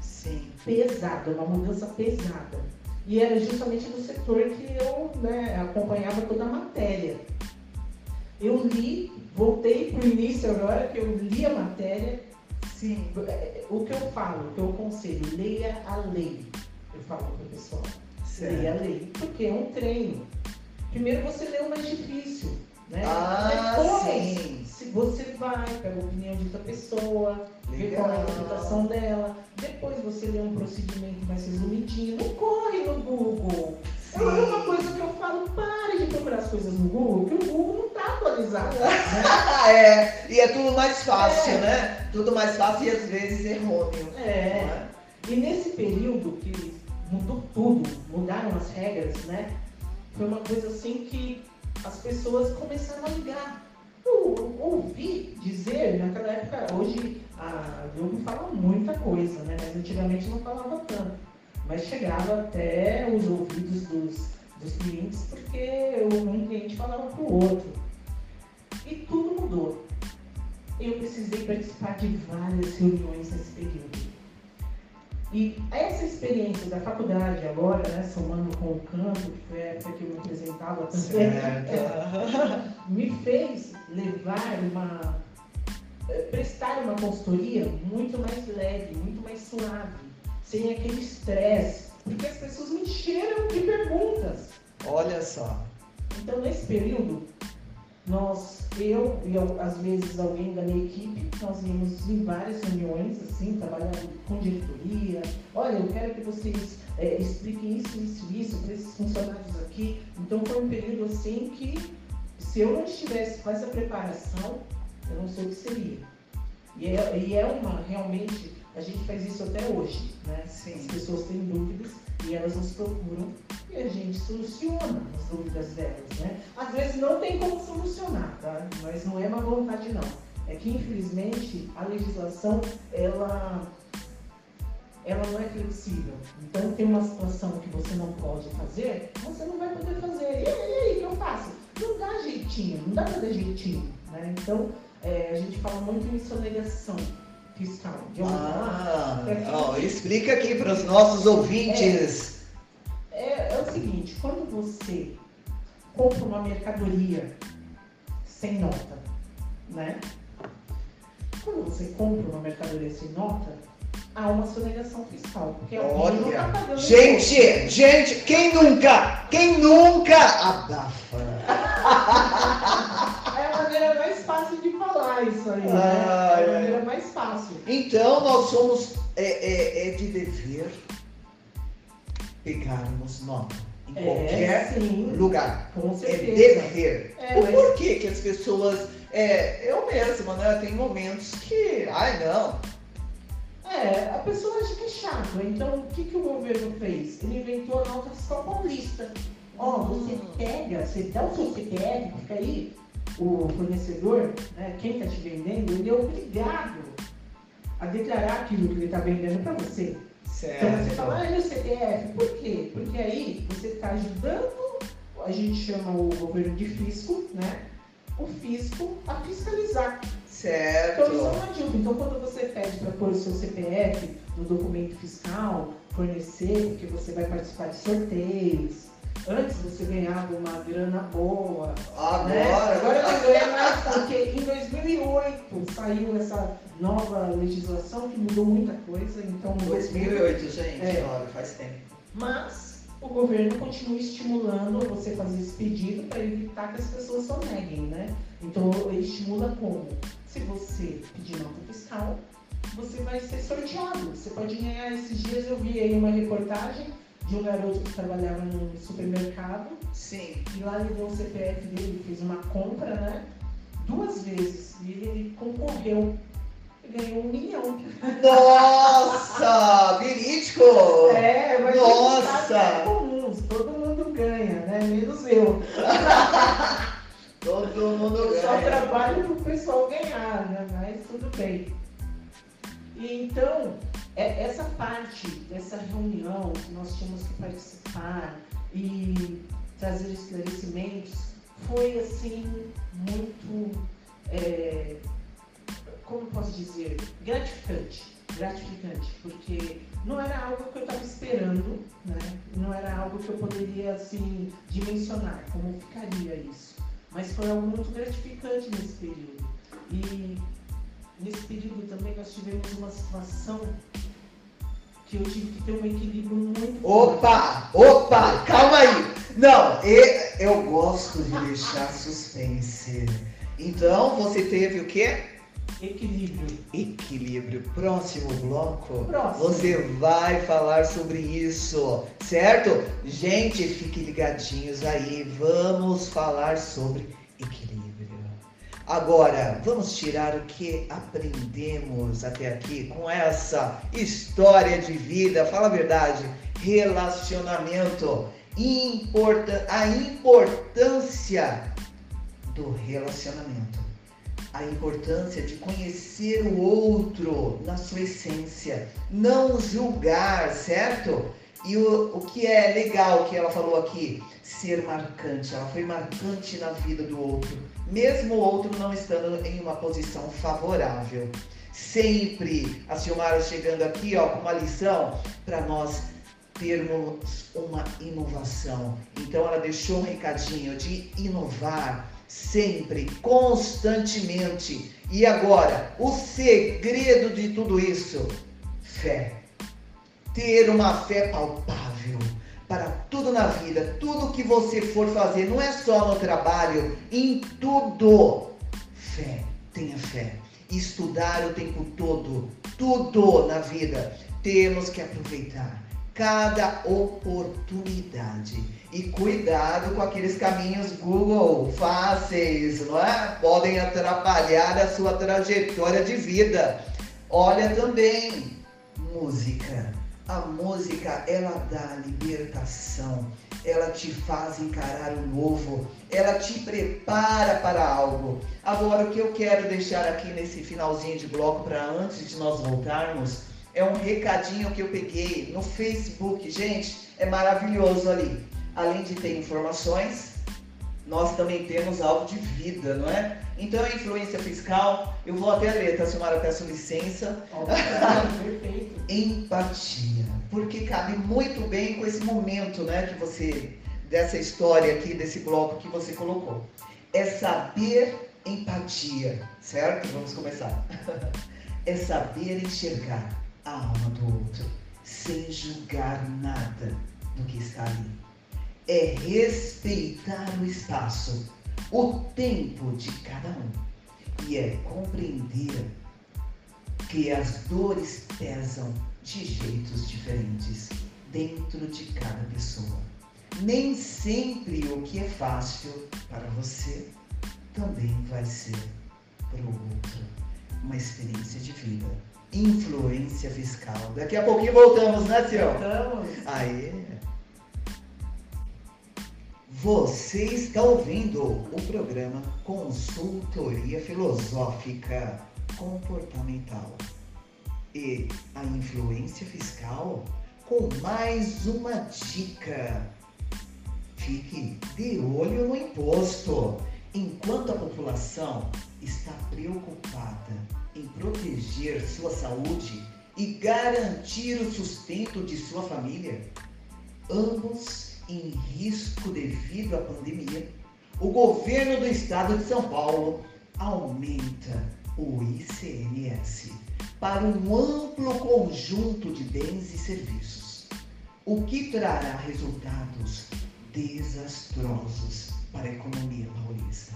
Sim. pesada, uma mudança pesada. E era justamente do setor que eu né, acompanhava toda a matéria. Eu li, voltei para o início agora, que eu li a matéria. Sim. O que eu falo, o que eu aconselho, leia a lei. Eu falo para o pessoal, leia a Certo. lei, porque é um treino. Primeiro você lê o mais difícil, né? Ah, Depois, sim. se você vai, pega a opinião de outra pessoa, ver qual é a interpretação dela. Depois você lê um procedimento mais resumidinho. Não corre no Google. É uma coisa que eu falo, pare de procurar as coisas no Google, que o Google não está atualizado. Né? é, e é tudo mais fácil, é. né? Tudo mais fácil e às vezes errôneo. É. é. E nesse período que mudou tudo, mudaram as regras, né? Foi uma coisa assim que as pessoas começaram a ligar. Eu ouvi dizer, naquela época, hoje a Globo fala muita coisa, né? Mas antigamente não falava tanto. Mas chegava até os ouvidos dos, dos clientes, porque um cliente falava para o outro. E tudo mudou. Eu precisei participar de várias reuniões nesse período. E essa experiência da faculdade agora, né, somando com o canto, que foi a época que eu me apresentava também, é, me fez levar uma. Eh, prestar uma consultoria muito mais leve, muito mais suave, sem aquele estresse, porque as pessoas me encheram de perguntas. Olha só. Então, nesse período, nós, eu e às vezes alguém da minha equipe, nós íamos em várias reuniões, assim, trabalhando com diretoria. Olha, eu quero que vocês é, expliquem isso, isso, isso para esses funcionários aqui. Então foi um período assim que, se eu não estivesse com essa preparação, eu não sei o que seria. E é, e é uma, realmente, a gente faz isso até hoje, né? Sim. As pessoas têm dúvidas e elas nos procuram e a gente soluciona as dúvidas delas, né? Às vezes não tem como solucionar, tá? Mas não é uma vontade não. É que infelizmente a legislação ela ela não é flexível. Então tem uma situação que você não pode fazer, você não vai poder fazer. E aí, o que eu faço? Não dá jeitinho, não dá pra dar jeitinho. Né? Então é, a gente fala muito em sonegação fiscal. ah, ó, explica aqui para os nossos ouvintes. É, é, é, o seguinte, quando você compra uma mercadoria sem nota, né? Quando você compra uma mercadoria sem nota, há uma sonegação fiscal. Porque Olha, tá pagando gente, gente, quem nunca, quem nunca abafa? é a maneira mais fácil de falar isso aí, né? Ah, é fácil. Então nós somos, é, é, é de dever pegarmos nota em é, qualquer sim, lugar. Com certeza. É dever. É, o mas... porquê que as pessoas. É, eu mesma, né? Tem momentos que. Ai, não. É, a pessoa acha que é chato. Então, o que, que o governo fez? Ele inventou a nota fiscal paulista. Ó, oh, você pega, você dá o seu CPF, fica aí, o fornecedor, né, quem está te vendendo, ele é obrigado a declarar aquilo que ele está vendendo para você. Certo. Então você fala, ah, é o CPF. Por quê? Porque aí você está ajudando, a gente chama o governo de fisco, né? O fisco a fiscalizar. Certo. Então isso é uma. Então quando você pede para pôr o seu CPF no documento fiscal, fornecer, porque você vai participar de sorteios, Antes você ganhava uma grana boa. Agora, né? agora não ganha mais, porque em 2008 saiu essa nova legislação que mudou muita coisa. Então, 2008, gente, é. olha, faz tempo. Mas o governo continua estimulando você fazer esse pedido para evitar que as pessoas soneguem, né? Então ele estimula como? Se você pedir nota fiscal, você vai ser sorteado. Você pode ganhar esses dias, eu vi aí uma reportagem de um garoto que trabalhava no supermercado. Sim. E lá ele deu o CPF dele, fez uma compra, né? Duas vezes. E ele concorreu. Ganhou um milhão. Nossa! verídico! É, mas Nossa! é comum, todo mundo ganha, né? Menos eu. todo mundo ganha. Só trabalho pro pessoal ganhar, né? Mas tudo bem. E então, é, essa parte dessa reunião que nós tínhamos que participar e trazer esclarecimentos foi assim muito, é, como posso dizer, gratificante, gratificante, porque não era algo que eu estava esperando, né? não era algo que eu poderia assim dimensionar como ficaria isso, mas foi algo muito gratificante nesse período e nesse período também nós tivemos uma situação que eu tive que ter um equilíbrio muito. Opa! Opa! Calma aí! Não, eu gosto de deixar suspense. Então, você teve o quê? Equilíbrio. Equilíbrio. Próximo bloco. Próximo. Você vai falar sobre isso, certo? Gente, fiquem ligadinhos aí. Vamos falar sobre equilíbrio. Agora, vamos tirar o que aprendemos até aqui com essa história de vida. Fala a verdade. Relacionamento. Importa a importância do relacionamento a importância de conhecer o outro na sua essência, não julgar, certo? E o, o que é legal que ela falou aqui, ser marcante. Ela foi marcante na vida do outro, mesmo o outro não estando em uma posição favorável. Sempre a Silmara chegando aqui ó, com uma lição para nós termos uma inovação. Então ela deixou um recadinho de inovar sempre, constantemente. E agora, o segredo de tudo isso? Fé. Ter uma fé palpável para tudo na vida, tudo que você for fazer, não é só no trabalho, em tudo. Fé, tenha fé. Estudar o tempo todo, tudo na vida, temos que aproveitar cada oportunidade. E cuidado com aqueles caminhos Google fáceis, não é? Podem atrapalhar a sua trajetória de vida. Olha também, música. A música, ela dá libertação, ela te faz encarar o novo, ela te prepara para algo. Agora, o que eu quero deixar aqui nesse finalzinho de bloco, para antes de nós voltarmos, é um recadinho que eu peguei no Facebook. Gente, é maravilhoso ali. Além de ter informações, nós também temos algo de vida, não é? Então, a influência fiscal, eu vou até ler, tá, Silmara? Peço licença. perfeito. Empatia. Porque cabe muito bem com esse momento, né, que você, dessa história aqui, desse bloco que você colocou. É saber empatia, certo? Vamos começar. é saber enxergar a alma do outro, sem julgar nada do que está ali. É respeitar o espaço, o tempo de cada um. E é compreender que as dores pesam de jeitos diferentes dentro de cada pessoa. Nem sempre o que é fácil para você também vai ser para o outro. Uma experiência de vida influência fiscal. Daqui a pouquinho voltamos, né, senhor? Voltamos. Aí. Você está ouvindo o programa Consultoria Filosófica Comportamental e a influência fiscal com mais uma dica. Fique de olho no imposto. Enquanto a população está preocupada em proteger sua saúde e garantir o sustento de sua família, ambos em risco devido à pandemia, o governo do estado de São Paulo aumenta o ICMS para um amplo conjunto de bens e serviços, o que trará resultados desastrosos para a economia paulista.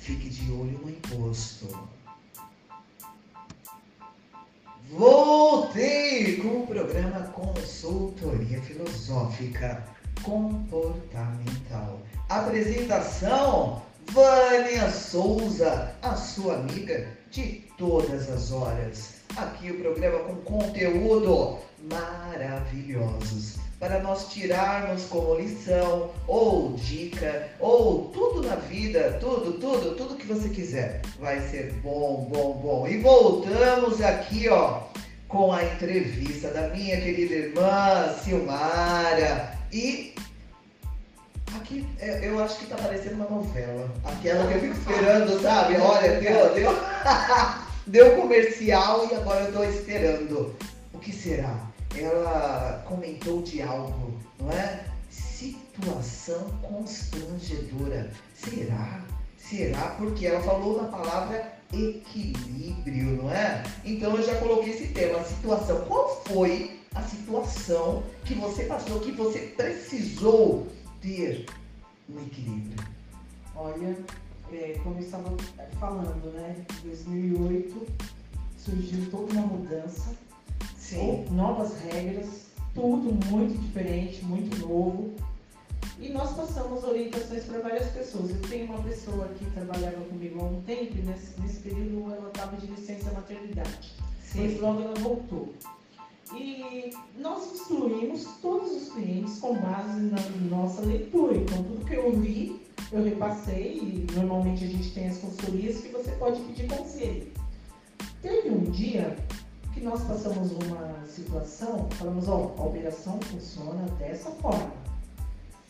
Fique de olho no imposto. Voltei com o programa Consultoria Filosófica Comportamental. Apresentação: Vânia Souza, a sua amiga de todas as horas. Aqui o programa com conteúdo maravilhosos para nós tirarmos como lição ou dica ou tudo na vida, tudo, tudo, tudo que você quiser. Vai ser bom, bom, bom. E voltamos aqui, ó, com a entrevista da minha querida irmã Silmara e Aqui, é, eu acho que tá parecendo uma novela. Aquela que eu fico esperando, sabe? Olha, deu, deu, deu comercial e agora eu tô esperando. O que será? ela comentou de algo, não é? Situação constrangedora. Será? Será? Porque ela falou na palavra equilíbrio, não é? Então eu já coloquei esse tema, situação. Qual foi a situação que você passou, que você precisou ter um equilíbrio? Olha, é, como eu estava falando, né? Em 2008 surgiu toda uma mudança, Sim. novas regras, tudo muito diferente, muito novo. E nós passamos orientações para várias pessoas. Eu tenho uma pessoa que trabalhava comigo há um tempo e nesse, nesse período ela estava de licença maternidade. Mas logo ela voltou. E nós instruímos todos os clientes com base na nossa leitura. Então, tudo que eu li, eu repassei. E normalmente a gente tem as consultorias que você pode pedir conselho. Teve um dia que nós passamos uma situação, falamos, ó, a operação funciona dessa forma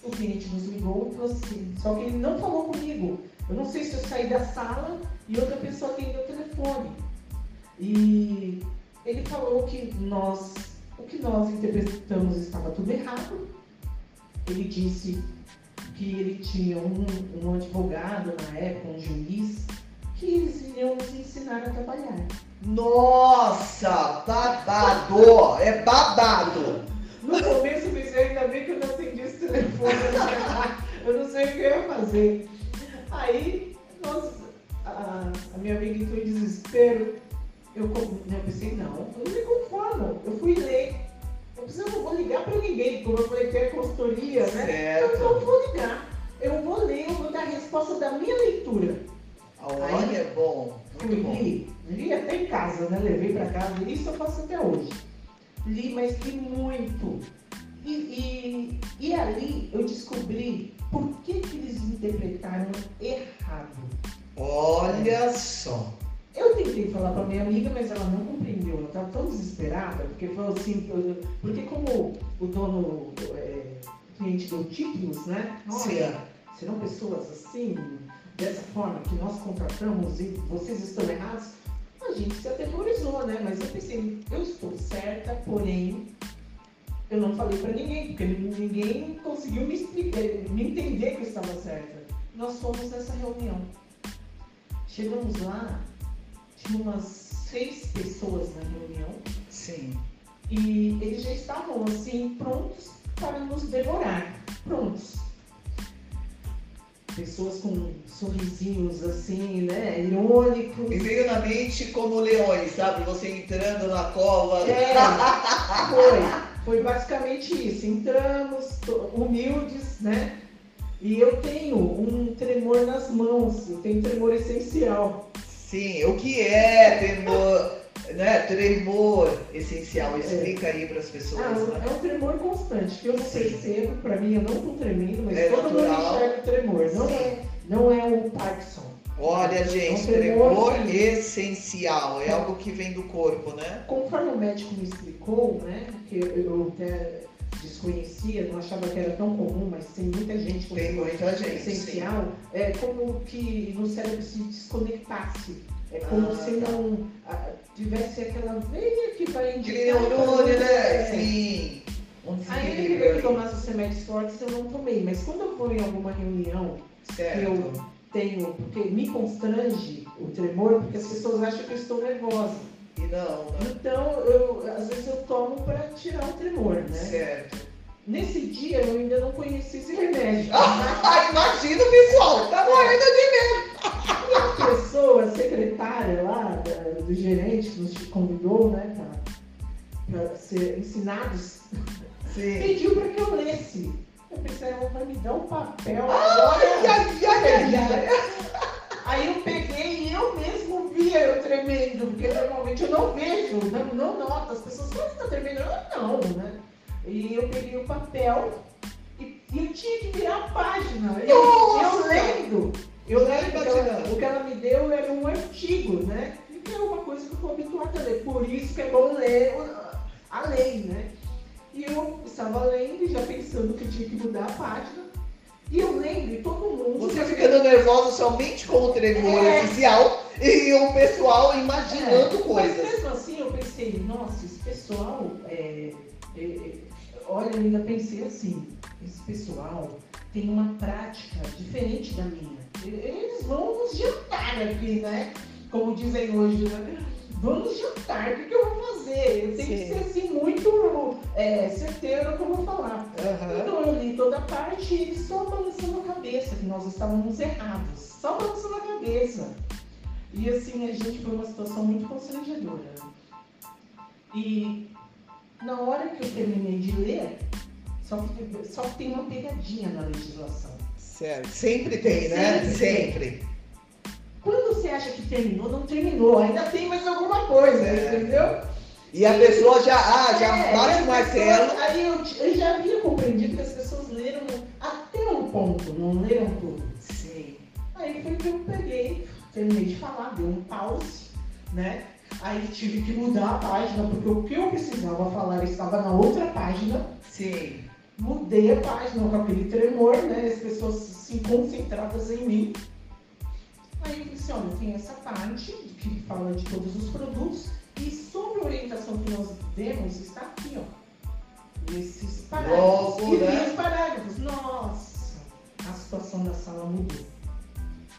o cliente nos ligou e falou assim, só que ele não falou comigo. Eu não sei se eu saí da sala e outra pessoa atendeu o telefone. E ele falou que nós, o que nós interpretamos estava tudo errado. Ele disse que ele tinha um, um advogado na época, um juiz, que eles iriam nos ensinar a trabalhar. Nossa, babado! É babado! No começo eu pensei, ainda bem que eu não atendi esse telefone, eu não sei o que eu ia fazer. Aí, nós, a, a minha amiga entrou em desespero. Eu, eu pensei, não, eu não me conformo. Eu fui ler. Eu pensei, eu não vou ligar para ninguém, como eu falei que é consultoria, né? Certo. Eu não vou ligar. Eu vou ler, eu vou dar a resposta da minha leitura. Olha, é bom. Muito eu li, bom. li até em casa, né? Levei para casa. Isso eu faço até hoje li, mas li muito. E, e, e ali eu descobri por que, que eles interpretaram errado. Olha só. Eu tentei falar para minha amiga, mas ela não compreendeu. Ela estava tão desesperada, porque foi assim, porque como o dono, é, cliente deu títulos, né? Olha, serão pessoas assim, dessa forma que nós contratamos e vocês estão errados a gente se aterrorizou, né? Mas eu pensei, eu estou certa, porém, eu não falei para ninguém, porque ninguém conseguiu me, explicar, me entender que eu estava certa. Nós fomos nessa reunião. Chegamos lá, tinha umas seis pessoas na reunião. Sim. E eles já estavam assim, prontos para nos devorar. Prontos pessoas com sorrisinhos assim, né, irônicos. Me veio na mente como leões, sabe? Você entrando na cova. É, foi. Foi basicamente isso. Entramos humildes, né? E eu tenho um tremor nas mãos, eu tenho tremor essencial. Sim, o que é tremor? né, tremor essencial. Explica é. aí para as pessoas. Ah, né? É um tremor constante, que eu não percebo, para mim eu não estou tremendo, mas é todo natural. mundo enxerga o tremor. Não é, não é o Parkinson. Olha, é gente, é um tremor, tremor essencial, é algo que vem do corpo, né? Conforme o médico me explicou, né, que eu até desconhecia, não achava que era tão comum, mas tem muita gente com tem muita gente, essencial, sim. é como que no cérebro se desconectasse. É como ah, se não ah, tivesse aquela veia que vai indicar. Aquele neurônio, né? Sim. Aí ele queria que tomasse os remédios fortes, eu não tomei. Mas quando eu vou em alguma reunião certo. que eu tenho, porque me constrange o tremor, porque as pessoas acham que eu estou nervosa. E não, não. Então, eu, às vezes eu tomo para tirar o tremor, né? Certo. Nesse dia eu ainda não conheci esse remédio. Imagina o pessoal, tá morrendo de medo. E a pessoa, a secretária lá, da, do gerente que nos convidou, né, para ser ensinados, Sim. pediu para que eu lesse. Eu pensei, ela vai me dar um papel. Ai, ai, ai, ai, Aí eu peguei e eu mesmo via eu tremendo, porque normalmente eu não vejo, não, não noto. As pessoas, você está tremendo? Eu não, né? E eu peguei o papel e, e eu tinha que virar a página. Eu, eu lendo. Eu lembro que ela, o que ela me deu era um artigo, né? E é uma coisa que eu estou habituada a ler. Por isso que é bom ler a lei, né? E eu estava lendo, já pensando que eu tinha que mudar a página. E eu lembro, e todo mundo. Você ficando nervosa somente com o tremor é. oficial e o pessoal imaginando é. coisas. Mas mesmo assim eu pensei, nossa, esse pessoal. É, é, é olha, eu ainda pensei assim, esse pessoal tem uma prática diferente da minha. Eles vão nos jantar aqui, né? Como dizem hoje, né? Vamos jantar, o que, que eu vou fazer? Eu tenho Sim. que ser assim, muito é, certeiro no que eu vou falar. Aham. Então eu li toda a parte e só balançando a cabeça, que nós estávamos errados. Só balançando a cabeça. E assim, a gente foi uma situação muito constrangedora. E na hora que eu terminei de ler, só que, só que tem uma pegadinha na legislação. Certo. Sempre tem, né? Sempre. Sempre. Quando você acha que terminou, não terminou. Ainda tem mais alguma coisa, É. entendeu? E a pessoa já, ah, já É, bate o martelo. Aí eu, eu já havia compreendido que as pessoas leram até um ponto, não leram tudo. Sim. Aí foi que eu peguei, terminei de falar, dei um pause, né? Aí tive que mudar a página, porque o que eu precisava falar estava na outra página. Sim. Mudei a página com aquele tremor, né? As pessoas assim, concentradas em mim. Aí eu disse, olha, tem essa parte que fala de todos os produtos e sobre a orientação que nós demos está aqui, ó. Nesses parágrafos. Logo, e né? os parágrafos. Nossa, a situação da sala mudou.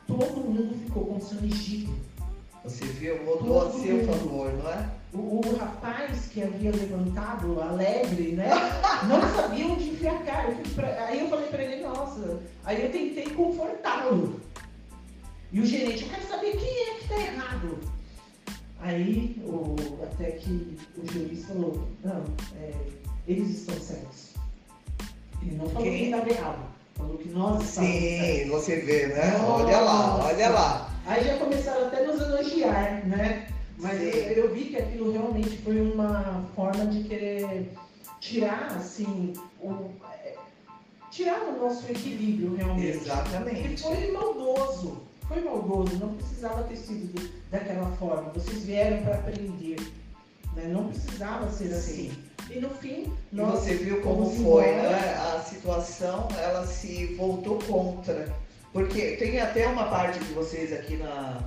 Todo mundo ficou constrangido. Você viu? Mudou a Todo seu favor, não é? O, o rapaz que havia levantado, alegre, né? Não sabia onde enfiar a cara. Aí eu falei pra ele, nossa. Aí eu tentei confortá-lo. E o gerente, eu quero saber quem é que tá errado. Aí o, até que o juiz falou, não, é, eles estão certos. Ele não falou Quem? estava errado. Falou que nós estávamos certos. Sim, você vê, né? Olha lá, Nossa. olha lá. Aí já começaram até nos elogiar, né? Mas eu, eu vi que aquilo realmente foi uma forma de querer tirar, assim, o, é, tirar o nosso equilíbrio realmente. E Exatamente. foi maldoso. Foi maldoso, não precisava ter sido do- daquela forma. Vocês vieram para aprender. Né? Não precisava ser assim. E no fim, nós você viu como foi, né? A situação, ela se voltou contra. Porque tem até uma parte de vocês aqui na,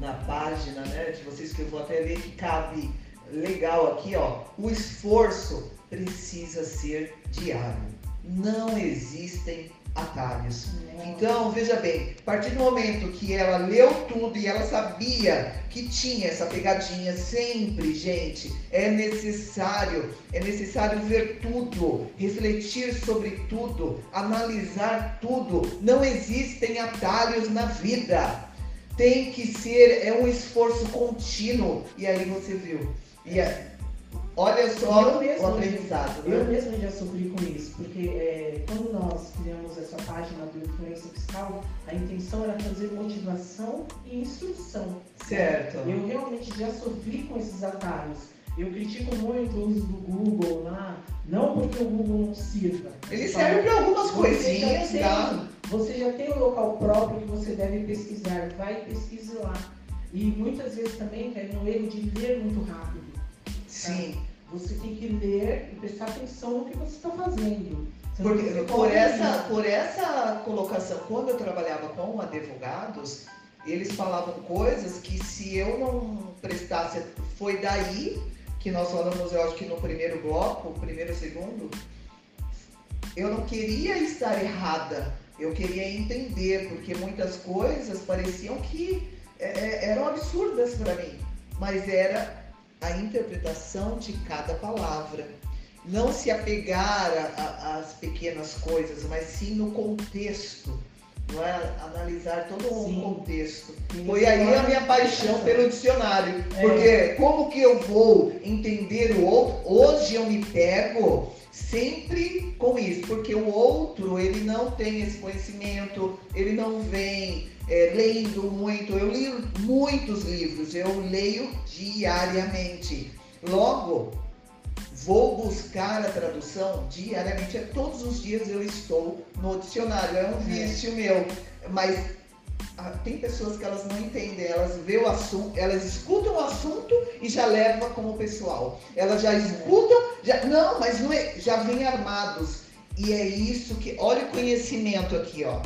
na página, né? De vocês que eu vou até ler que cabe legal aqui, ó. O esforço precisa ser diário. Não existem atalhos. Então, veja bem, a partir do momento que ela leu tudo e ela sabia que tinha essa pegadinha sempre, gente, é necessário, é necessário ver tudo, refletir sobre tudo, analisar tudo. Não existem atalhos na vida. Tem que ser, é um esforço contínuo. E aí você viu. E é- olha só Eu mesmo, o aprendizado, né? Eu mesma já sofri com isso, porque é, quando nós criamos essa página do Influência Fiscal, a intenção era trazer motivação e instrução. Certo. Eu realmente já sofri com esses atalhos. Eu critico muito o uso do Google lá, não porque o Google não sirva. Ele serve para algumas Você coisinhas, já tá? tem- Você já tem um local próprio que você deve pesquisar, vai e pesquise lá. E muitas vezes também cai no erro de ler muito rápido. Sim. Você tem que ler e prestar atenção no que você está fazendo. Porque, por, essa, por essa colocação, quando eu trabalhava com advogados, eles falavam coisas que se eu não prestasse. Foi daí que nós falamos, eu acho que no primeiro bloco, primeiro segundo, eu não queria estar errada, eu queria entender, porque muitas coisas pareciam que é, é, eram absurdas para mim, mas era a interpretação de cada palavra. Não se apegar a- a- às pequenas coisas, mas sim no contexto. Não é? Analisar todo um Sim. contexto. Tem Foi aí a lado minha paixão pelo dicionário. É. Porque como que eu vou entender o outro? Hoje eu me pego sempre com isso, porque o outro ele não tem esse conhecimento, ele não vem é, lendo muito. Eu li muitos livros, eu leio diariamente. Logo, vou buscar a tradução diariamente. É, Todos os dias eu estou no dicionário, é um vício meu. Mas ah, tem pessoas que elas não entendem, elas vê o assunto, elas escutam o assunto e já levam como pessoal. Elas já escutam, já, não, mas não é, já vêm armados. E é isso que, olha o conhecimento aqui, ó.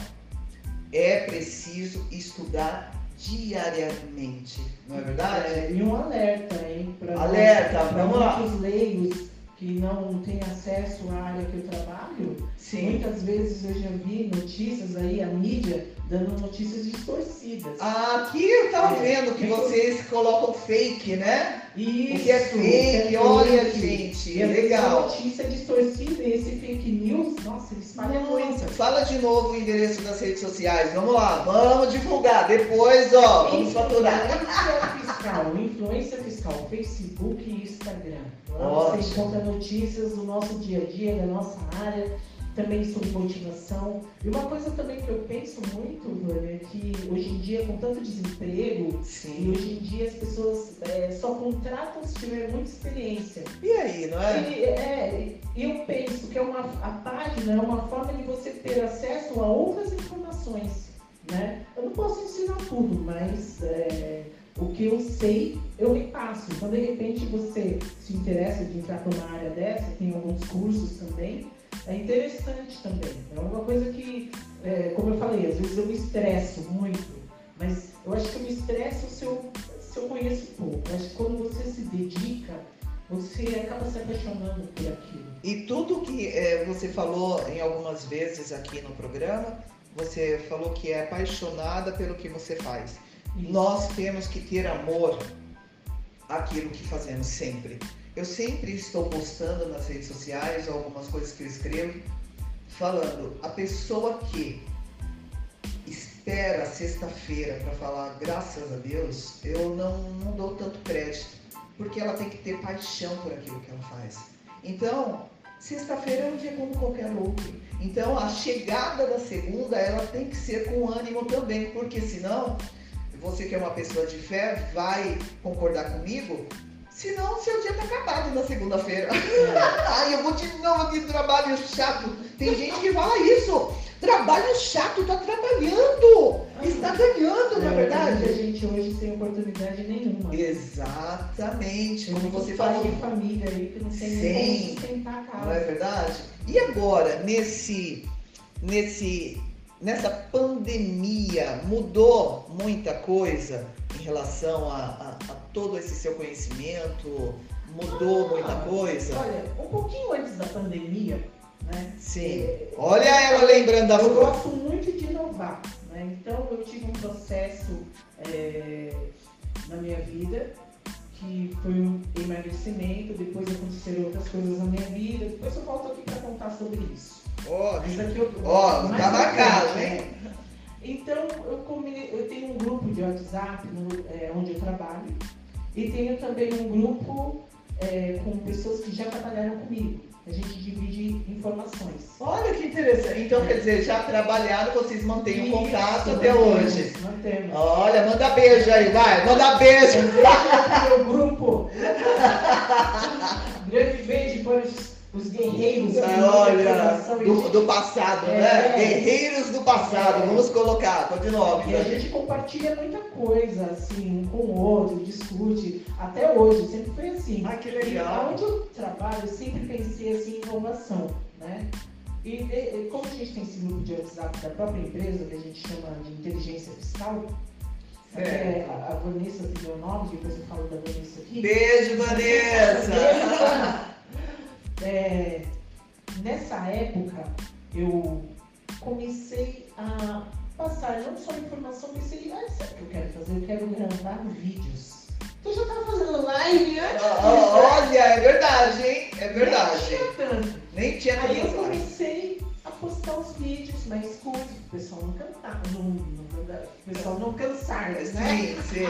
É preciso estudar diariamente, não é verdade? É, e um alerta, hein? Pra Alerta, pra vamos lá. muitos leigos que não tem acesso à área que eu trabalho, Sim. muitas vezes eu já vi notícias aí, a mídia, dando notícias distorcidas. Aqui eu tava É. vendo que vocês colocam fake, né? Isso, o que é fake, que é olha, fake. gente, vezes legal. Notícia é distorcida e esse fake news, nossa, ele espalha. Nossa, fala de novo o endereço das redes sociais. Vamos lá, vamos divulgar. Depois, ó, vamos faturar. Influência fiscal, influência fiscal, Facebook e Instagram. Lá Ótimo. você encontra notícias do nosso dia a dia, da nossa área, também sobre motivação. E uma coisa também que eu penso muito, Vânia, é que hoje em dia, com tanto desemprego, e Sim. hoje em dia as pessoas é, só contratam se tiver muita experiência. E aí, não é? E, é, e eu penso que é uma, a página é uma forma de você ter acesso a outras informações. Né? Eu não posso ensinar tudo, mas é, o que eu sei, eu repasso. Então, de repente, você se interessa de entrar para uma área dessa, tem alguns cursos também, é interessante também. É uma coisa que, é, como eu falei, às vezes eu me estresso muito, mas eu acho que eu me estresso se eu, se eu conheço pouco. Eu acho que quando você se dedica, você acaba se apaixonando por aquilo. E tudo que eh, você falou em algumas vezes aqui no programa, você falou que é apaixonada pelo que você faz. Isso. Nós temos que ter amor àquilo que fazemos sempre. Eu sempre estou postando nas redes sociais algumas coisas que eu escrevo, falando a pessoa que espera sexta-feira para falar graças a Deus, eu não, não dou tanto crédito, porque ela tem que ter paixão por aquilo que ela faz. Então, sexta-feira é um dia como qualquer outro. Então, a chegada da segunda, ela tem que ser com ânimo também, porque senão, você que é uma pessoa de fé, vai concordar comigo, senão seu dia tá acabado na segunda-feira. Ai, eu vou de novo de trabalho chato. Tem gente que fala isso. Trabalho chato, tá trabalhando. Está ganhando, na É, verdade. muita gente hoje sem oportunidade nenhuma. Exatamente, Tem como você falou. de família aí que não tem Sim. nem como sustentar a Não é casa. verdade? E agora, nesse, nesse, nessa pandemia, mudou muita coisa em relação a, a- a todo esse seu conhecimento? Mudou muita Ah, coisa? Olha, um pouquinho antes da pandemia, né? Sim. é, Olha ela lembrando das Eu coisas. gosto muito de inovar, né? Então eu tive um processo é, na minha vida que foi um emagrecimento, depois aconteceram outras coisas na minha vida, depois eu volto aqui para contar sobre isso. Ó, Mas aqui eu, Ó, mais tá marcado, frente, hein? Então eu, eu tenho um grupo de WhatsApp no- é, onde eu trabalho e tenho também um grupo é, com pessoas que já trabalharam comigo. A gente divide informações. Olha que interessante. Então, quer dizer, já trabalharam, vocês mantêm o contato até mantemos, hoje. Mantemos. Olha, manda beijo aí, vai, manda beijo. Meu grupo. Grande beijo para os, os guerreiros. mandam Olha, do, do passado, É. né? Guerreiros do passado, É. vamos colocar, continua. E a gente compartilha muita coisa, assim, um com o outro, discute. Até hoje, sempre foi assim. Ai, que E legal. onde eu trabalho, eu sempre pensei assim, em inovação, né? E, e- como a gente tem esse grupo de WhatsApp da própria empresa, que a gente chama de inteligência fiscal, até a, a Vanessa tem meu nome, depois eu falo da Vanessa aqui. Beijo, Vanessa. É, nessa época, eu comecei a passar não só informação, pensei, ah, sabe o que eu quero fazer? Eu quero gravar vídeos. Então, eu já estava fazendo live antes disso, ó, Olha, é verdade, hein? É Nem verdade. tinha tanto. Nem tinha Aí eu tanto comecei a postar os vídeos mais curtos, o pessoal não cantar, não, não, o pessoal não cansar, né? Sim, sim.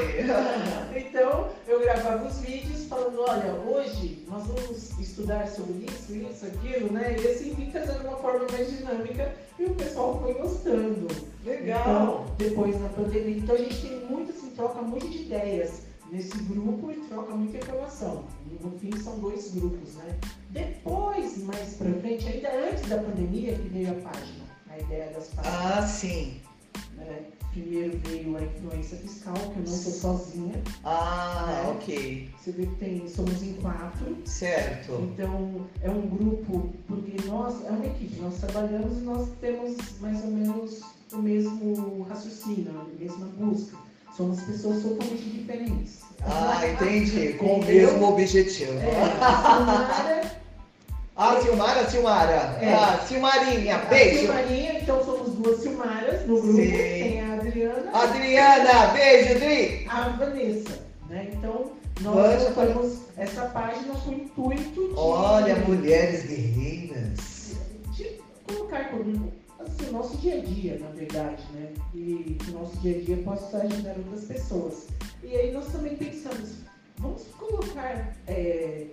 Então, eu gravava os vídeos falando, olha, hoje nós vamos estudar sobre isso, isso, aquilo, né? E assim, vim fazendo uma forma mais dinâmica e o pessoal foi gostando. Legal. Então, depois na pandemia, então a gente tem muito, assim, troca muito de ideias nesse grupo e troca muita informação. No fim são dois grupos, né? Depois, mais pra frente, ainda antes da pandemia, que veio a página, a ideia das páginas. Ah, sim. Né? Primeiro veio a influência fiscal, que eu não sou sozinha. Ah, É. ok. Você vê que tem, somos em quatro. Certo. Então, é um grupo, porque nós, é uma equipe, nós trabalhamos e nós temos mais ou menos o mesmo raciocínio, a mesma busca. Somos pessoas totalmente diferentes. Ah, entendi. Com o mesmo objetivo. É, a Ah, Silmara, Silmara. É. Ah, Silmarinha, A beijo. Silmarinha, então somos duas Silmaras no grupo. Sim. Tem a Adriana Adriana, beijo, Dri. e a Vanessa. Né? Então, nós colocamos essa página com o intuito de, Olha, mulheres guerreiras. de colocar como assim, o nosso dia a dia, na verdade, né? E que o nosso dia a dia possa ajudando outras pessoas. E aí nós também pensamos, vamos colocar é,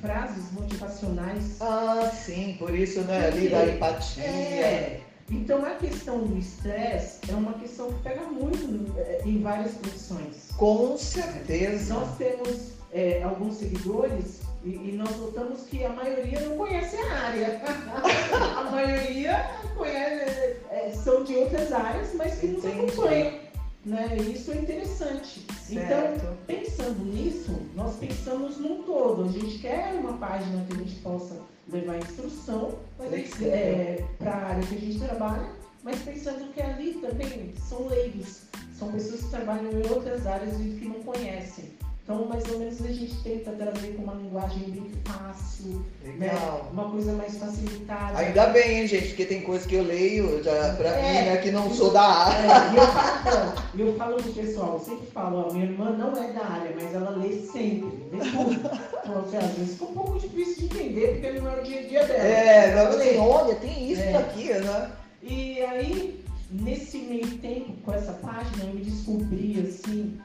frases motivacionais Ah, sim, por isso, né, ali da empatia. É. Então a questão do estresse é uma questão que pega muito é, em várias profissões. Com certeza. Nós temos é, alguns seguidores e, e nós notamos que a maioria não conhece a área. a maioria conhece, é, são de outras áreas, mas que nos acompanham. Né? Isso é interessante. Então, Certo. pensando nisso, nós pensamos num todo. A gente quer uma página que a gente possa levar instrução Flexível. é, para a área que a gente trabalha, mas pensando que ali também são leigos, são pessoas que trabalham em outras áreas e que não conhecem. Então, mais ou menos, a gente tenta trazer com uma linguagem bem fácil, né? Legal. uma coisa mais facilitada. Ainda bem, hein, gente, porque tem coisa que eu leio já, pra É. mim, né, que não sou da área. É, e eu falo, eu falo pro pessoal, eu sempre falo, ó, minha irmã não é da área, mas ela lê sempre, lê tudo. Então, assim, às vezes fica um pouco difícil de entender, porque não é o dia a dia dela. É, lê. assim, olha, tem isso É. daqui, né? E aí, nesse meio tempo, com essa página, eu me descobri assim,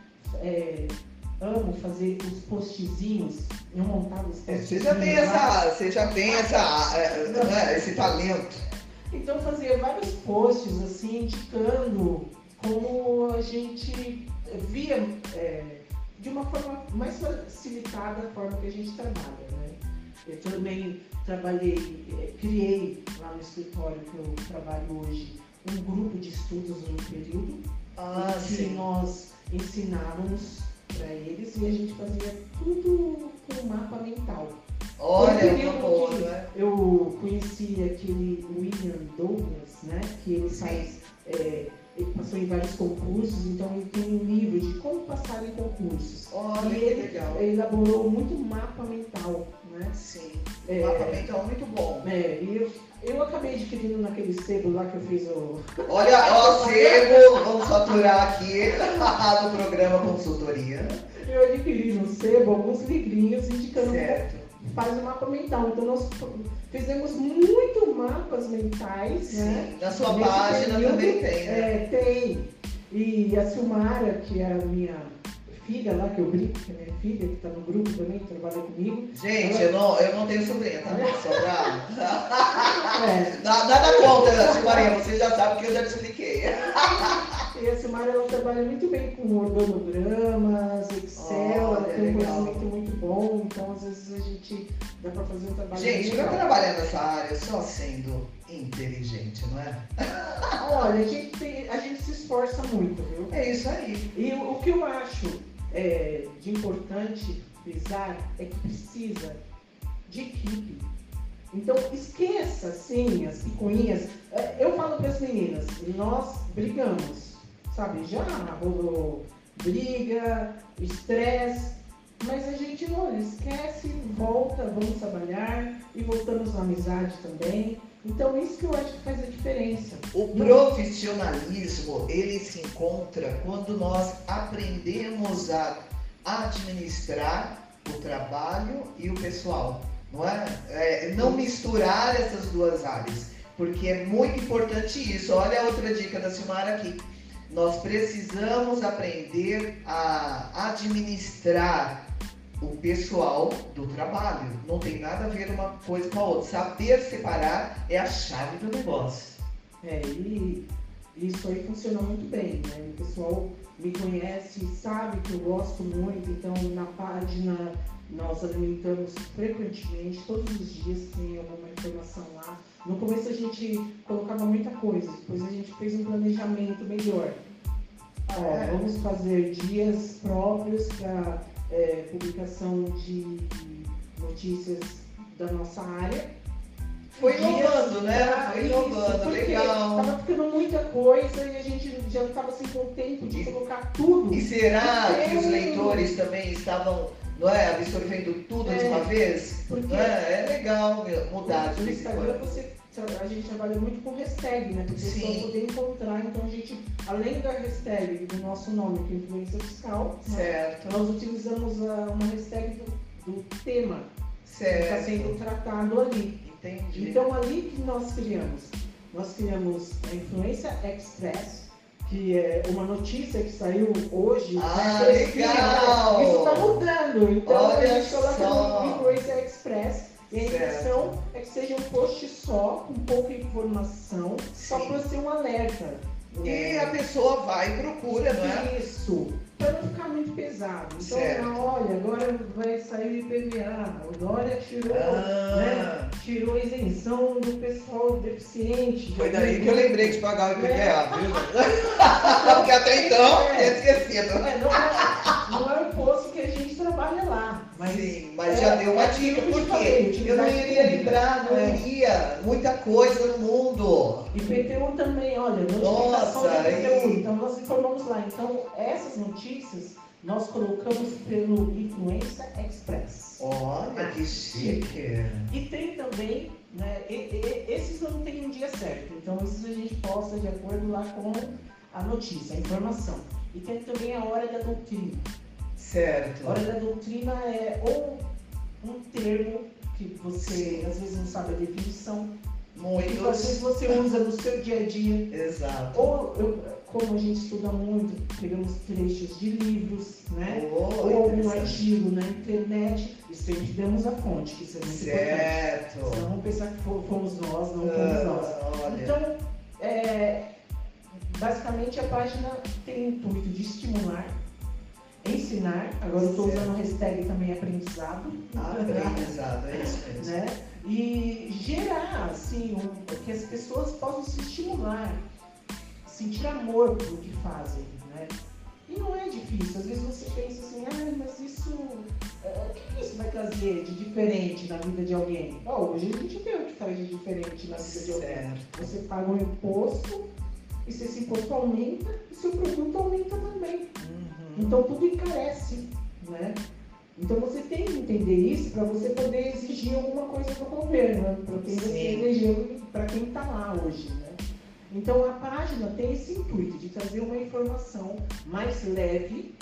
é, amo fazer os postzinhos, eu montava os É, postzinhos. Você já tem essa, você já tem essa, né, esse talento. Então eu fazia vários posts assim, indicando como a gente via é, de uma forma mais facilitada a forma que a gente trabalha. Né? Eu também trabalhei, é, criei lá no escritório que eu trabalho hoje um grupo de estudos no período Ah, em que sim. nós ensinávamos para eles e a gente fazia tudo com mapa mental. Olha, uma período boa, que né? Eu conheci aquele William Douglas, né? Que ele faz. é, ele passou em vários concursos, então ele tem um livro de como passar em concursos. Olha, e ele legal. elaborou muito mapa mental, né? Sim, É, o mapa mental muito bom. é, e eu, eu acabei adquirindo naquele sebo lá que eu fiz o. Olha, ó, sebo, vamos faturar aqui no programa Consultoria. Eu adquiri no sebo alguns livrinhos indicando Certo. como faz o mapa mental. Então nós fizemos muito mapas mentais, né? Sim, na sua página período, também tem, né? É, tem. E a Silmara, que é a minha filha lá, que eu brinco, que é minha filha, que está no grupo também, que trabalha comigo. Gente, eu não, eu não tenho sobrinha, tá? Só pra... É, Na- Nada contra, Silmarinha, você já sabe que eu já te expliquei. E a Silmara ela trabalha muito bem com organogramas, Excel, Olha, ela tem um conhecimento muito bom, então às vezes a gente dá para fazer um trabalho Gente, eu trabalhar nessa área só sendo inteligente, não é? Olha, a gente, tem- a gente se esforça muito, viu? É isso aí. E o, o que eu acho é, de importante frisar é que precisa de equipe. Então esqueça assim as picuinhas. É, Eu falo para as meninas, nós brigamos, sabe? Já rolou briga, estresse, mas a gente olha, esquece, volta, vamos trabalhar e voltamos na amizade também. Então isso que eu acho que faz a diferença. O profissionalismo, ele se encontra quando nós aprendemos a administrar o trabalho e o pessoal, não é? É, não misturar essas duas áreas, porque é muito importante isso. Olha a outra dica da Silmara aqui. Nós precisamos aprender a administrar o pessoal do trabalho. Não tem nada a ver uma coisa com a outra. Saber separar é a chave do negócio. É, e isso aí funciona muito bem, né? O pessoal me conhece, sabe que eu gosto muito, então na página nós alimentamos frequentemente, todos os dias tem alguma informação lá. No começo a gente colocava muita coisa, depois a gente fez um planejamento melhor. Ó, É. vamos fazer dias próprios para publicação de notícias da nossa área. Foi inovando, né? pra Foi inovando, legal. Tava ficando muita coisa e a gente já estava sem com tempo de colocar tudo. E será que os leitores também estavam não é? Absorvendo tudo É, de uma vez. porque- é? é legal mudar de No Instagram você, a gente trabalha muito com hashtag, né? Para a pessoa Sim. poder encontrar. Então a gente, além da hashtag do nosso nome, que é influência fiscal, né, Certo, nós utilizamos a- uma hashtag do, do tema que está certo. sendo tratado ali. Entendi. Então ali que nós criamos. Nós criamos a Influência Express, que é uma notícia que saiu hoje. Ah, né? legal! Isso está mudando. Então Olha a gente coloca só! no Influência Express. E a intenção é que seja um post só, com pouca informação, só Sim. para ser um alerta. E a pessoa vai e procura, não é? Isso, para não ficar muito pesado. Então, ah, olha, agora vai sair o IPVA, o Dória tirou, Ah. né, tirou a isenção do pessoal deficiente. Foi daí que eu lembrei de pagar o IPVA, viu? Porque até então É. tinha esquecido. É, não, é, não é o posto que a gente trabalha lá, mas Sim, mas é, já deu uma é dica, porque eu não iria lembrar, não É. iria. Muita coisa no mundo. IPTU também, olha, notificação Nossa, IPTU. aí. Então nós informamos lá. Então essas notícias nós colocamos pelo Influência Express. Olha que chique. E tem também, né, e- e- esses não tem um dia certo, então esses a gente posta de acordo lá com a notícia, a informação. E tem também a hora da doutrina. Certo. Hora da doutrina é ou um termo que você às vezes não sabe a definição, que às vezes você usa no seu dia a dia. Exato. Ou, eu- como a gente estuda muito, pegamos trechos de livros, né? Oh, Ou algum artigo na internet e sempre damos a fonte, que isso é muito importante. Certo. Senão vão pensar que fo- fomos nós, não fomos nós. Ah, olha. Então, é, basicamente a página tem o intuito de estimular, ensinar, agora eu estou Certo. usando a hashtag também aprendizado, Aprendizado, é isso mesmo. né? E gerar, assim, um- que as pessoas possam se estimular, sentir amor pelo que fazem, né? E não é difícil, às vezes você pensa assim, ah, mas isso, é, o que isso vai trazer de diferente na vida de alguém? Ó, hoje a gente vê o que faz de diferente na vida de alguém. Certo. Você paga um imposto, e se esse imposto aumenta, o seu produto aumenta também. Uhum. Então tudo encarece, né? Então você tem que entender isso para você poder exigir alguma coisa do governo, para quem você elegeu, para quem está lá hoje, né? Então a página tem esse intuito de trazer uma informação mais leve,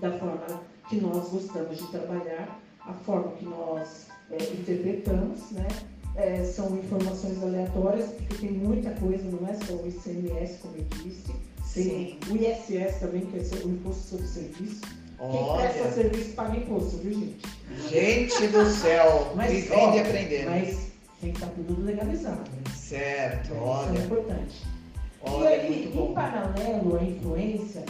da forma que nós gostamos de trabalhar, a forma que nós é, interpretamos, né? É, são informações aleatórias, porque tem muita coisa, não é só o ICMS, como eu disse, Sim. o ISS também, que é o Imposto sobre Serviço. Quem presta Olha. serviço paga imposto, viu, gente? Gente do céu. Mas, Vivendo ó, e aprendendo. Mas tem que estar tudo legalizado. Né? Certo, Isso é olha. importante. e Olha, aí, muito em bom. paralelo à influência,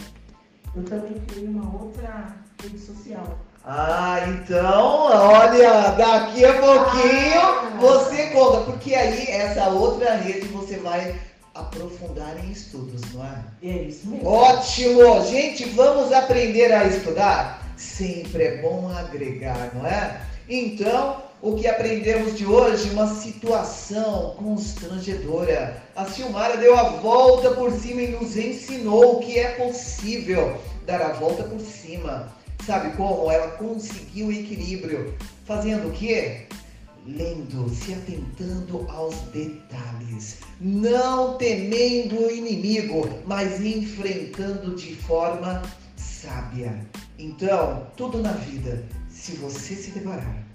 eu também criei uma outra rede social. Ah, então, olha, daqui a pouquinho Ah. você conta, porque aí essa outra rede você vai aprofundar em estudos, não é? É isso mesmo. Ótimo! Gente, vamos aprender a estudar? Sempre é bom agregar, não é? Então, o que aprendemos de hoje? Uma situação constrangedora. A Silmara deu a volta por cima e nos ensinou que é possível dar a volta por cima. Sabe como? Ela conseguiu o equilíbrio. Fazendo o quê? Lendo, se atentando aos detalhes, não temendo o inimigo, mas enfrentando de forma sábia. Então, tudo na vida, se você se deparar,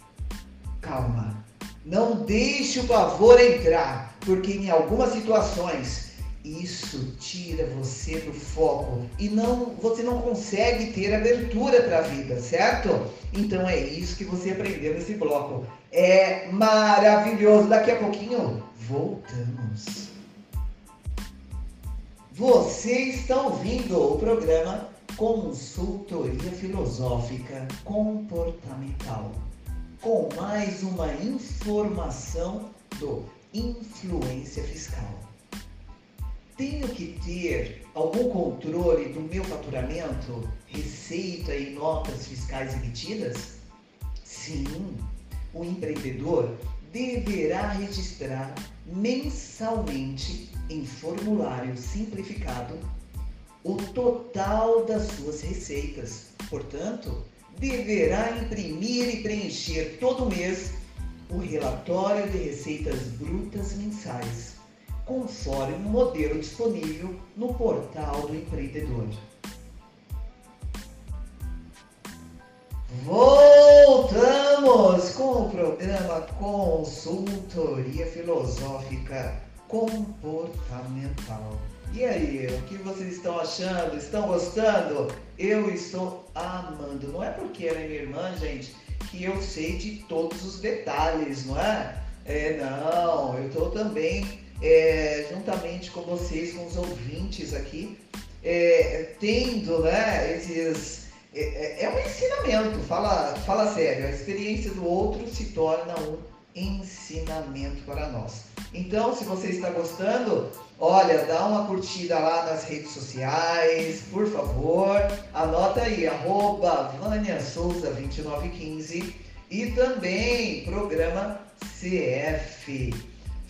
calma, não deixe o pavor entrar, porque em algumas situações isso tira você do foco e não você não consegue ter abertura para a vida, certo? Então é isso que você aprendeu nesse bloco. É maravilhoso. Daqui a pouquinho voltamos. Você está ouvindo o programa Consultoria Filosófica Comportamental, com mais uma informação do Influência Fiscal. Tenho que ter algum controle do meu faturamento, receita e notas fiscais emitidas? Sim, o empreendedor deverá registrar mensalmente em formulário simplificado o total das suas receitas. Portanto, deverá imprimir e preencher todo mês o relatório de receitas brutas mensais, conforme o modelo disponível no portal do empreendedor. Voltamos com o programa Consultoria Filosófica Comportamental. E aí, o que vocês estão achando? Estão gostando? Eu estou amando. Não é porque ela é minha irmã, gente, que eu sei de todos os detalhes, não é? É, não, eu estou também, é, juntamente com vocês, com os ouvintes aqui, é, tendo, né, esses é, é, é, um ensinamento, fala, fala sério, a experiência do outro se torna um ensinamento para nós. Então, se você está gostando, olha, dá uma curtida lá nas redes sociais, por favor, anota aí, arroba Vânia Souza 2915 e também programa CF.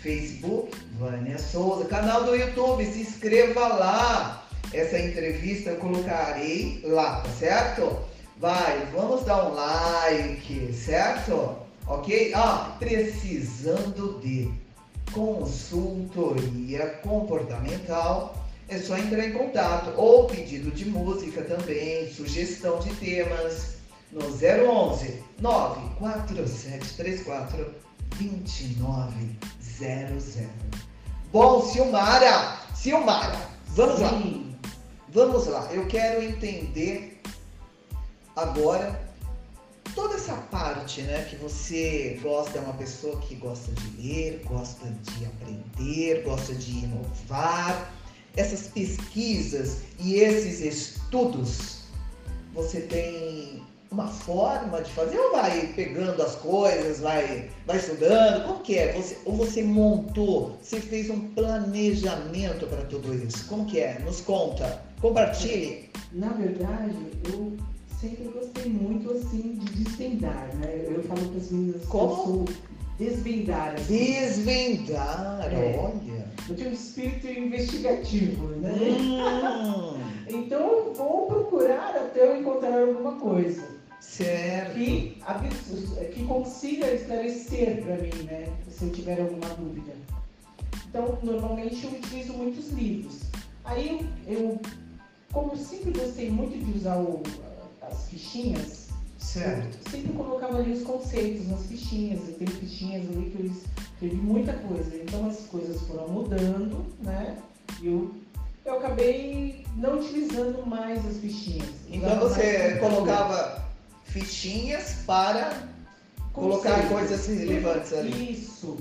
Facebook, Vânia Souza, canal do YouTube, se inscreva lá essa entrevista eu colocarei lá, tá certo? Vai, vamos dar um like, certo? Ok? Ah, precisando de consultoria comportamental, é só entrar em contato ou pedido de música também, sugestão de temas no 011 94734 2900. Bom, Silmara, Silmara, vamos Sim. lá. Vamos lá, eu quero entender agora toda essa parte, né, que você gosta, é uma pessoa que gosta de ler, gosta de aprender, gosta de inovar. Essas pesquisas e esses estudos, você tem uma forma de fazer ou vai pegando as coisas, vai, vai estudando? Como que é? Você, ou você montou, você fez um planejamento para tudo isso? Como que é? Nos conta, compartilhe. Na verdade, eu sempre gostei muito assim de desvendar, né? Eu falo para as meninas Como? desvendar. Assim. Desvendar, é. olha. Eu tenho um espírito investigativo, né? Hum. então eu vou procurar até eu encontrar alguma coisa. Certo. Que, que consiga esclarecer para mim, né? Se eu tiver alguma dúvida. Então, normalmente eu utilizo muitos livros. Aí eu, como sempre gostei muito de usar o, as fichinhas, certo. sempre colocava ali os conceitos nas fichinhas. Eu tenho fichinhas ali que eu escrevi muita coisa. Então as coisas foram mudando, né? E eu eu acabei não utilizando mais as fichinhas. Então você colocava fichinhas para colocar coisas relevantes ali. Isso,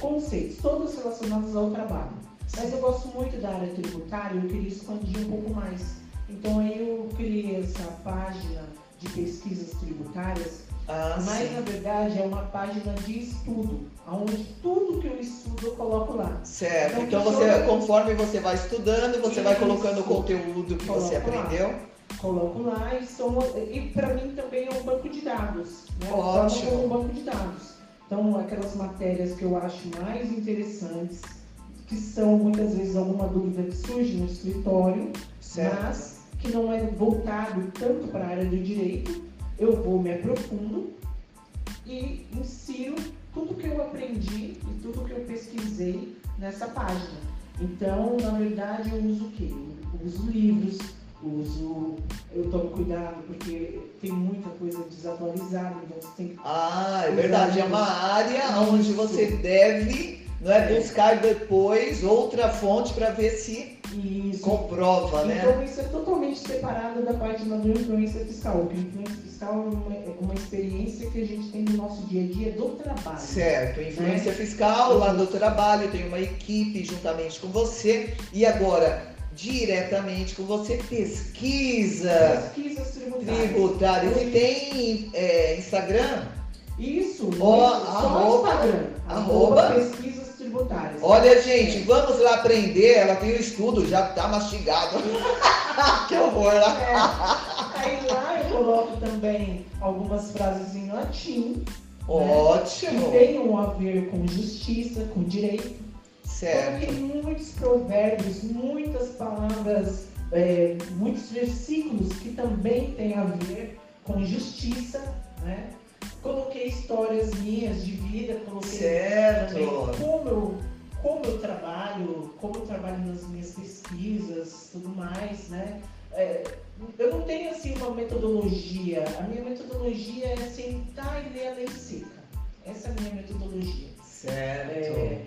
conceitos, todos relacionados ao trabalho. Mas eu gosto muito da área tributária e eu queria expandir um pouco mais. Então aí eu criei essa página de pesquisas tributárias, ah, mas sim. na verdade é uma página de estudo, onde tudo que eu estudo eu coloco lá. Certo, então, então você, conforme você vai estudando, você Isso. vai colocando o conteúdo que Coloco você aprendeu. Lá coloco lá e, são, e para mim também é um banco de dados. Né? Ótimo. Como um banco de dados. Então, aquelas matérias que eu acho mais interessantes, que são muitas vezes alguma dúvida que surge no escritório, certo. mas que não é voltado tanto para a área do direito, eu vou me aprofundo e insiro tudo que eu aprendi e tudo que eu pesquisei nessa página. Então, na verdade, eu uso o quê? Eu uso livros, uso, eu tomo cuidado porque tem muita coisa desatualizada, então você tem que. Ah, é verdade. É uma área Isso. onde você deve não é, buscar depois outra fonte para ver se isso. comprova, então, né? Então isso é totalmente separado da página do influência fiscal. Porque influência fiscal é uma, é uma, experiência que a gente tem no nosso dia a dia do trabalho. Certo, influência né? fiscal lá do trabalho, tem uma equipe juntamente com você. E agora, diretamente com você pesquisa pesquisas tributárias. tributárias. E tem é, Instagram? Isso, oh, arroba, Instagram. Arroba, arroba pesquisas tributárias. Olha, gente, vamos lá aprender. Ela tem o um estudo, já tá mastigado. que horror! É. Aí lá eu coloco também algumas frases em latim. Né, Ótimo! Né, que tenham a ver com justiça, com direito. Certo. Tem muitos provérbios, muitas palavras, é, muitos versículos que também têm a ver com justiça, né? Coloquei histórias minhas de vida, coloquei Certo. também como eu, como eu trabalho, como eu trabalho nas minhas pesquisas, tudo mais, né? É, eu não tenho assim uma metodologia. A minha metodologia é sentar e ler a lei seca. Essa é a minha metodologia. Certo. É,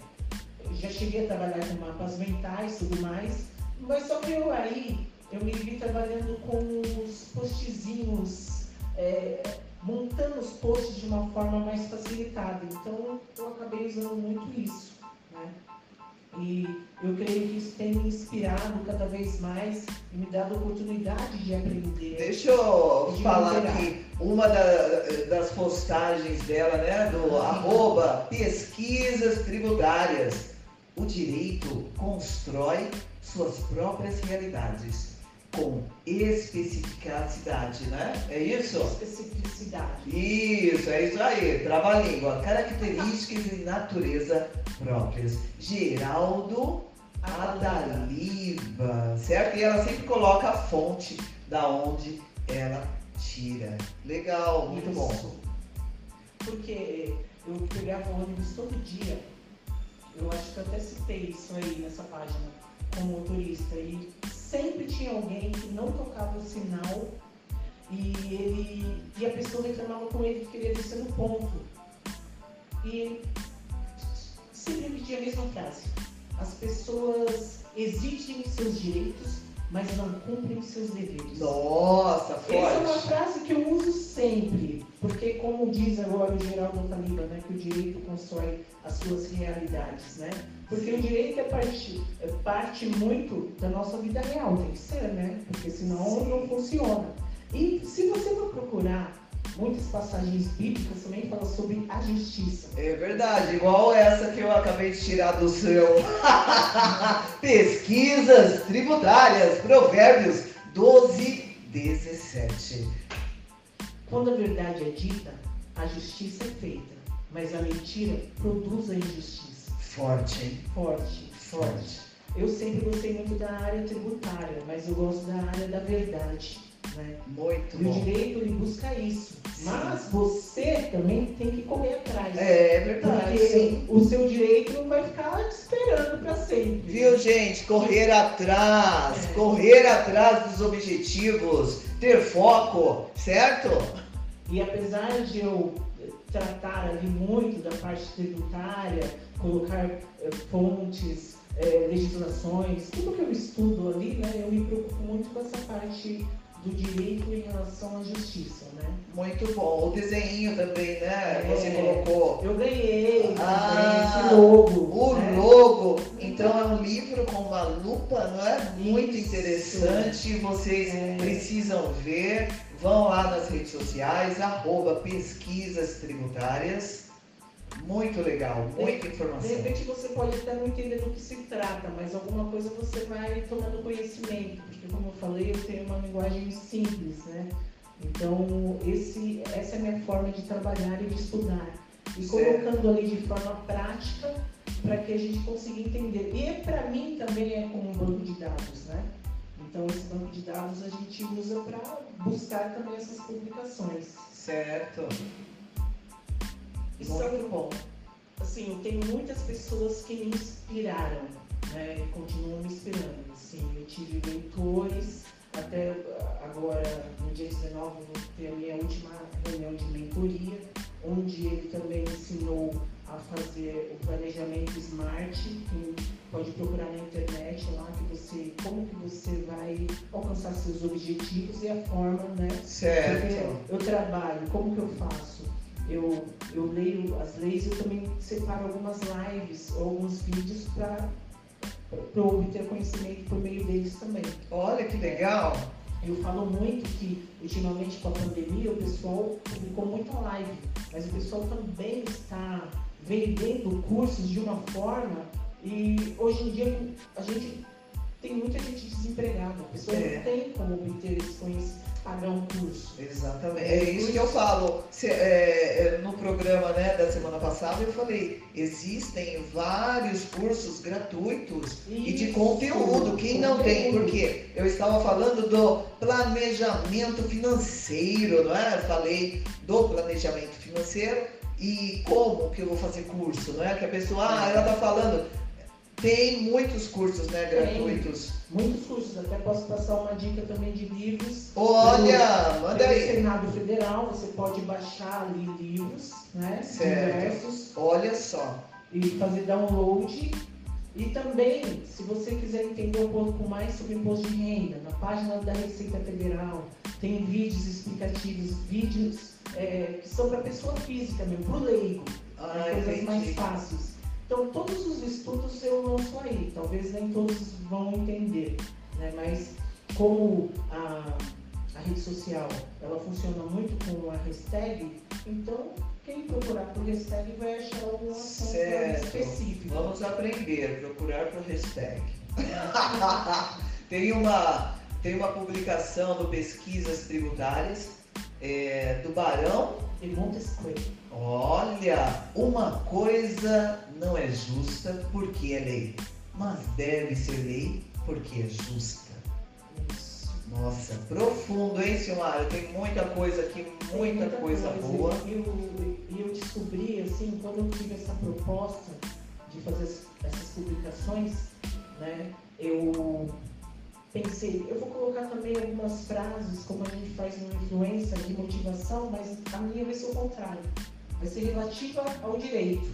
já cheguei a trabalhar com mapas mentais e tudo mais, mas só que eu aí eu me vi trabalhando com os postzinhos, é, montando os posts de uma forma mais facilitada. Então eu acabei usando muito isso. Né? E eu creio que isso tem me inspirado cada vez mais e me dado a oportunidade de aprender. Deixa eu De falar aqui uma da- das postagens dela, né? Do arroba pesquisas tributárias. O direito constrói suas próprias realidades com especificidade, né? É isso? Especificidade. Isso, é isso aí. Trava-língua. Características e natureza próprias. Geraldo Adaliba, certo? E ela sempre coloca a fonte da onde ela tira. Legal, muito bom. Isso. Porque eu pegava o ônibus todo dia. Eu acho que eu até citei isso aí nessa página como motorista. E sempre tinha alguém que não tocava o sinal e ele e a pessoa reclamava com ele que queria descer no ponto. E sempre repetia a mesma frase. As pessoas exigem seus direitos, mas não cumprem seus deveres. Nossa, Essa é uma forte. frase que eu uso sempre, porque como diz agora o Geraldo Taliba, né, que o direito constrói as suas realidades, né? Porque o direito é parte, é parte muito da nossa vida real, tem que ser, né? Porque senão não funciona. E se você for procurar, muitas passagens bíblicas também falam sobre a justiça. É verdade, igual essa que eu acabei de tirar do seu. Pesquisas tributárias, Provérbios 12, 17. Quando a verdade é dita, a justiça é feita, mas a mentira produz a injustiça. Forte, hein? Forte, Forte. Eu sempre gostei muito da área tributária, mas eu gosto da área da verdade. Né? Muito E o bom. direito ele busca isso. Sim. Mas você também tem que correr atrás. É, é verdade, Porque sim. o seu direito não vai ficar te esperando para sempre. Viu, gente? Correr atrás, É. correr atrás dos objetivos, ter foco, certo? E apesar de eu tratar ali muito da parte tributária, colocar eh, fontes, eh, legislações, tudo que eu estudo ali, né, eu me preocupo muito com essa parte do direito em relação à justiça, né? Muito bom. O desenho também, né? É. Você colocou Eu ganhei Ah, esse logo. o né? logo. Então é um livro com uma lupa, não é? Muito Isso. interessante. Vocês É. precisam ver. Vão lá nas redes sociais, arroba pesquisas tributárias. Muito legal, muita De informação. repente você pode até não entender do que se trata, mas alguma coisa você vai tomando conhecimento, porque como eu falei, eu tenho uma linguagem simples, né? Então, esse, essa é a minha forma de trabalhar e de estudar. E Certo. colocando ali de forma prática para que a gente consiga entender. E para mim também é como um banco de dados, né? Então, esse banco de dados a gente usa para buscar também essas publicações. Certo. E Muito são bom. assim, tem muitas pessoas que me inspiraram, né? E continuam me inspirando. Assim, eu tive mentores, até agora, no dia 19, eu vou ter a minha última reunião de mentoria, onde ele também me ensinou a fazer o planejamento smart, que pode procurar na internet lá que você, como que você vai alcançar seus objetivos e a forma, né? Certo. Eu trabalho, como que eu faço? Eu, eu leio as leis e eu também separo algumas lives ou alguns vídeos para eu obter conhecimento por meio deles também. Olha que legal. Eu falo muito que ultimamente com a pandemia o pessoal publicou muita live, mas o pessoal também está vendendo cursos de uma forma e hoje em dia a gente tem muita gente desempregada, a pessoa É. não tem como obter esse conhecimento, um curso. Exatamente. É isso que eu falo. Se- é, é, no programa né, da semana passada, eu falei, existem vários cursos gratuitos e de Isso, conteúdo. Quem não tem, porque eu estava falando do planejamento financeiro, não é? Eu falei do planejamento financeiro e como que eu vou fazer curso, não é? Que a pessoa, ah, ela tá falando, tem muitos cursos, né, Tem. gratuitos. Muitos cursos, até posso passar uma dica também de livros. Olha, manda Pelo aí. Senado Federal, você pode baixar ali livros, né? Certo. Diversos, Olha só. e fazer download. E também, se você quiser entender um pouco mais sobre imposto de renda, na página da Receita Federal tem vídeos explicativos, vídeos é, que são para pessoa física mesmo, para o leigo, Ah, coisas mais fáceis. Então, todos os estudos eu lanço aí. Talvez nem todos vão entender, né? mas como a, a rede social ela funciona muito com a hashtag, então quem procurar por hashtag vai achar algum assunto Certo. específico. Vamos aprender, procurar por hashtag. tem, uma, tem uma publicação do Pesquisas Tributárias é, do Barão. E Montesquieu. Olha, uma coisa não é justa porque é lei, mas deve ser lei porque é justa. Isso. Nossa, profundo, hein, Silmara? Tem muita coisa aqui, Tem muita, coisa, boa. E eu, eu descobri, assim, quando eu tive essa proposta de fazer as- essas publicações, né, eu pensei, eu vou colocar também algumas frases, como a gente faz no influência de motivação, mas a minha vai ser o contrário. Vai ser relativa ao direito.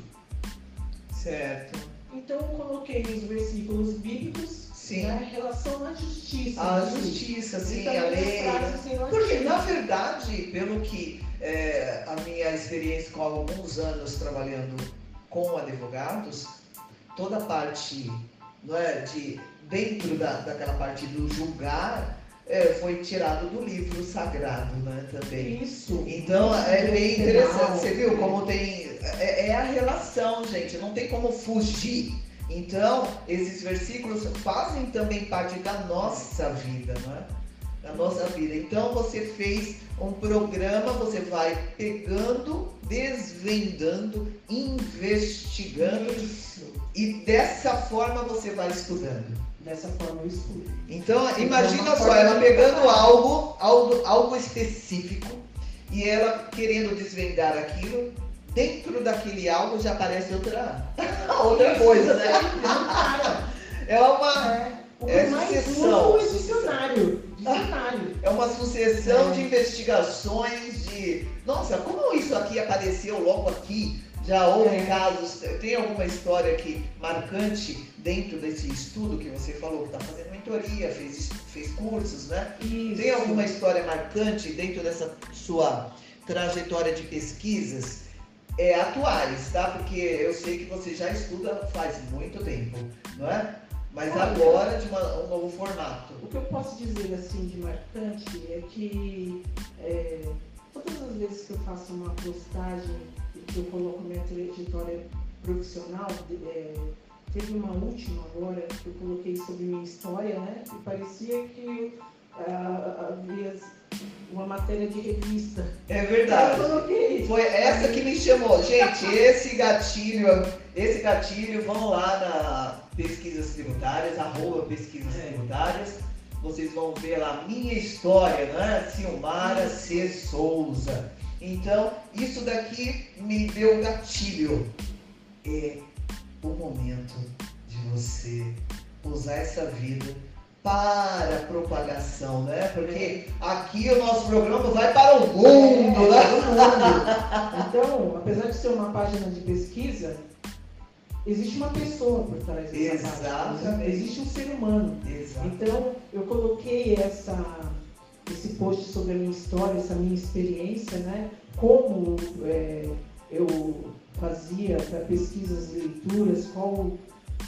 Certo. Então eu coloquei os versículos bíblicos, Sim. né, relação à justiça. A né, justiça, sim, também a lei. Porque, na verdade, pelo que é, a minha experiência com alguns anos trabalhando com advogados, toda a parte não é, de dentro da, daquela parte do julgar é, foi tirado do livro sagrado né, também. Isso. Então é bem interessante, você viu como tem. É, é a relação, gente, não tem como fugir. Então, esses versículos fazem também parte da nossa vida, não é? Da nossa vida. Então, você fez um programa, você vai pegando, desvendando, investigando Isso. e dessa forma você vai estudando. Dessa forma eu estudo. Então, Então, imagina só, ela pegando algo, algo, algo específico e ela querendo desvendar aquilo, dentro daquele algo já aparece outra, outra coisa, né? É uma, É. O É sucessão, é dicionário. Dicionário. é uma sucessão É. de investigações de. Nossa, como isso aqui apareceu logo aqui? Já houve casos. Tem alguma história que marcante dentro desse estudo que você falou, que está fazendo mentoria, fez, fez cursos, né? Isso. Tem alguma história marcante dentro dessa sua trajetória de pesquisas é, atuais, tá? Porque eu sei que você já estuda faz muito tempo, não é? Mas Olha. agora de uma- um novo formato. O que eu posso dizer assim de marcante é que é, todas as vezes que eu faço uma postagem que eu coloco minha trajetória profissional, é, teve uma última agora que eu coloquei sobre minha história, né? E parecia que ah, havia uma matéria de revista. É Eu verdade. coloquei. Foi essa que me chamou. Gente, esse gatilho, esse gatilho, vão lá na Pesquisas Tributárias, arroba Pesquisas É. Tributárias. Vocês vão ver lá minha história, né? Silmara C. Souza. Então, isso daqui me deu gatilho. É o momento de você usar essa vida para propagação, né? Porque aqui o nosso programa vai para o mundo, né? É, mundo. Então, apesar de ser uma página de pesquisa, existe uma pessoa por trás dessa página. Exatamente. Existe um ser humano. Exato. Então, eu coloquei essa, esse post sobre a minha história, essa minha experiência, né? Como é, eu fazia para pesquisas, leituras, qual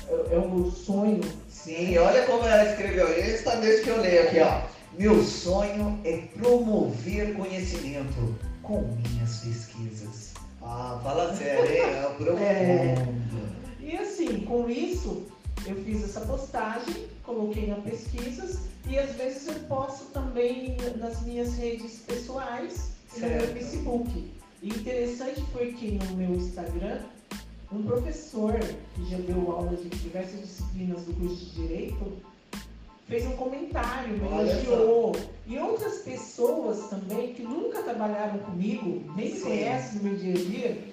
é, é o meu sonho. Sim, olha como ela escreveu. Esta vez que eu leio aqui, ó. Meu sonho é promover conhecimento com minhas pesquisas. Ah, fala sério, hein? É profundo. É. E assim, com isso, eu fiz essa postagem, coloquei na pesquisas e às vezes eu posto também nas minhas redes pessoais no meu. Facebook. E interessante foi que no meu Instagram, um professor que já deu aula de diversas disciplinas do curso de Direito fez um comentário, me elogiou. E outras pessoas também que nunca trabalharam comigo, nem conhecem no meu dia a dia,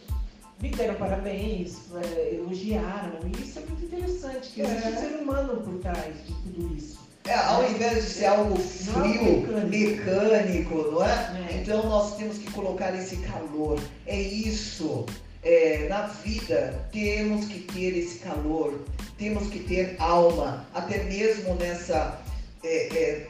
me deram parabéns, é, elogiaram. E isso é muito interessante, que existe é. um ser humano por trás de tudo isso. É, ao invés de ser algo frio, não é mecânico. mecânico, não é? é? Então nós temos que colocar esse calor. É isso. É, na vida temos que ter esse calor, temos que ter alma, até mesmo nessa é, é,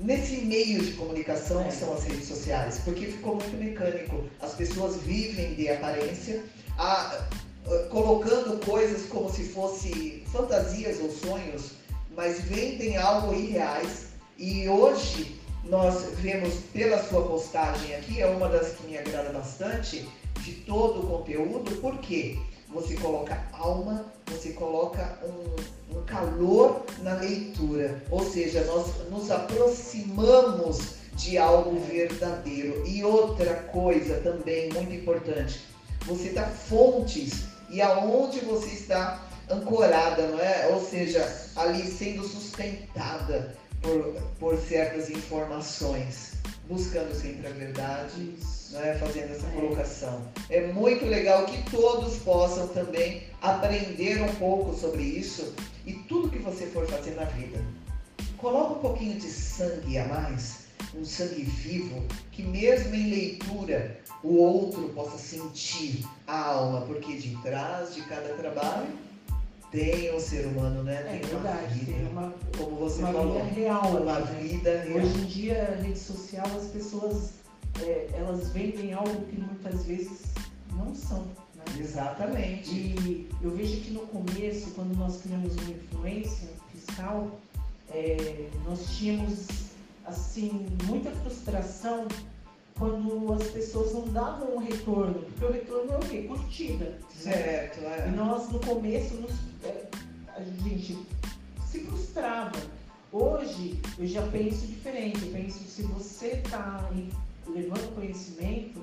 nesse meio de comunicação que são as redes sociais, porque ficou muito mecânico. As pessoas vivem de aparência, a, a, colocando coisas como se fossem fantasias ou sonhos, mas vendem algo irreais. E hoje nós vemos pela sua postagem aqui, é uma das que me agrada bastante, de todo o conteúdo, porque você coloca alma, você coloca um, um calor na leitura, ou seja, nós nos aproximamos de algo verdadeiro. E outra coisa também muito importante, você dá fontes e aonde você está ancorada, não é? Ou seja, ali sendo sustentada por, por certas informações, buscando sempre a verdade. Isso né, fazendo essa colocação. É muito legal que todos possam também aprender um pouco sobre isso e tudo que você for fazer na vida. Coloca um pouquinho de sangue a mais, um sangue vivo, que mesmo em leitura o outro possa sentir a alma, porque de trás de cada trabalho tem um ser humano, né? Tem é verdade, uma vida. Tem uma, como você uma falou, vida real. Uma né? vida real. Hoje em dia, a rede social, as pessoas é, elas vendem algo que muitas vezes não são. Né? Exatamente. E eu vejo que no começo, quando nós criamos uma influência fiscal, é, nós tínhamos assim muita frustração quando as pessoas não davam um retorno, porque o retorno é o quê? Curtida. Né? Certo, é. E nós no começo nos, é, a gente se frustrava. Hoje eu já penso diferente, eu penso que se você está levando conhecimento,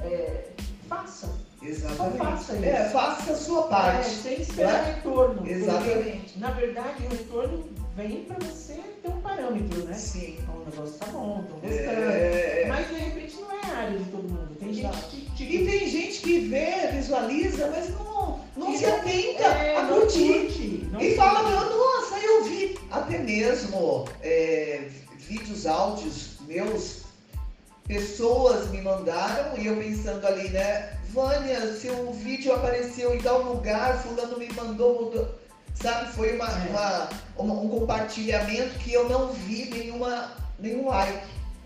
é, faça. Exatamente. Só faça isso. É, faça a sua parte. É, sem esperar né? retorno. Exatamente. Porque, na verdade, o retorno vem para você ter um parâmetro, né? Sim. Então, o negócio tá bom, tô gostando. É... Mas de repente não é a área de todo mundo. Tem gente que, que, E tem gente que vê, visualiza, mas não, não se atenta é, a curtir. Não e fala, nossa, eu vi até mesmo é, vídeos, áudios meus pessoas me mandaram e eu pensando ali, né? Vânia, seu vídeo apareceu em tal lugar, fulano me mandou, mudou. Sabe, foi uma, é. uma, uma, um compartilhamento que eu não vi nenhuma, nenhum like.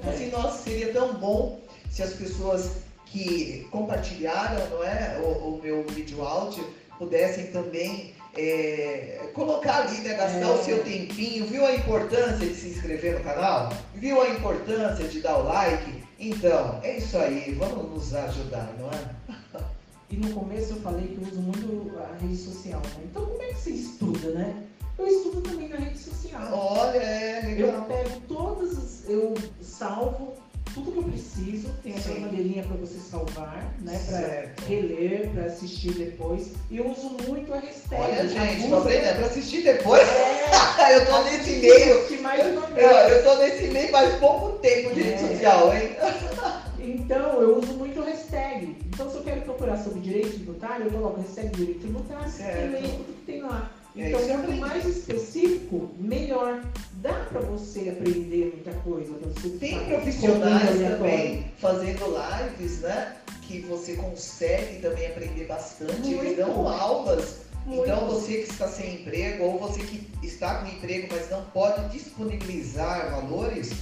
É. Assim, nossa, seria tão bom se as pessoas que compartilharam não é, o, o meu vídeo áudio pudessem também é, colocar ali, né, gastar é. o seu tempinho, viu a importância de se inscrever no canal? Viu a importância de dar o like? Então, é isso aí, vamos nos ajudar, não é? E no começo eu falei que eu uso muito a rede social, né? Então como é que você estuda, né? Eu estudo também na rede social. Olha, é legal. Eu pego todas, eu salvo tudo que eu preciso, tem essa bandeirinha para você salvar, né? Para reler, para assistir depois. E eu uso muito a hashtag. Olha, gente, tô aprendendo para assistir depois. É, eu tô nesse meio. Que mais uma vez. Eu, eu tô nesse meio faz pouco tempo de rede é. social, hein? Então, eu uso muito hashtag. Então, se eu quero procurar sobre direito tributário, eu coloco hashtag direito tributário, e leio tudo que tem lá. É então, quanto mais específico, melhor. Dá para você aprender muita coisa. Você Tem profissionais também fazendo lives, né? Que você consegue também aprender bastante. Muito. Eles dão aulas. Muito. Então, você que está sem emprego ou você que está com emprego, mas não pode disponibilizar valores,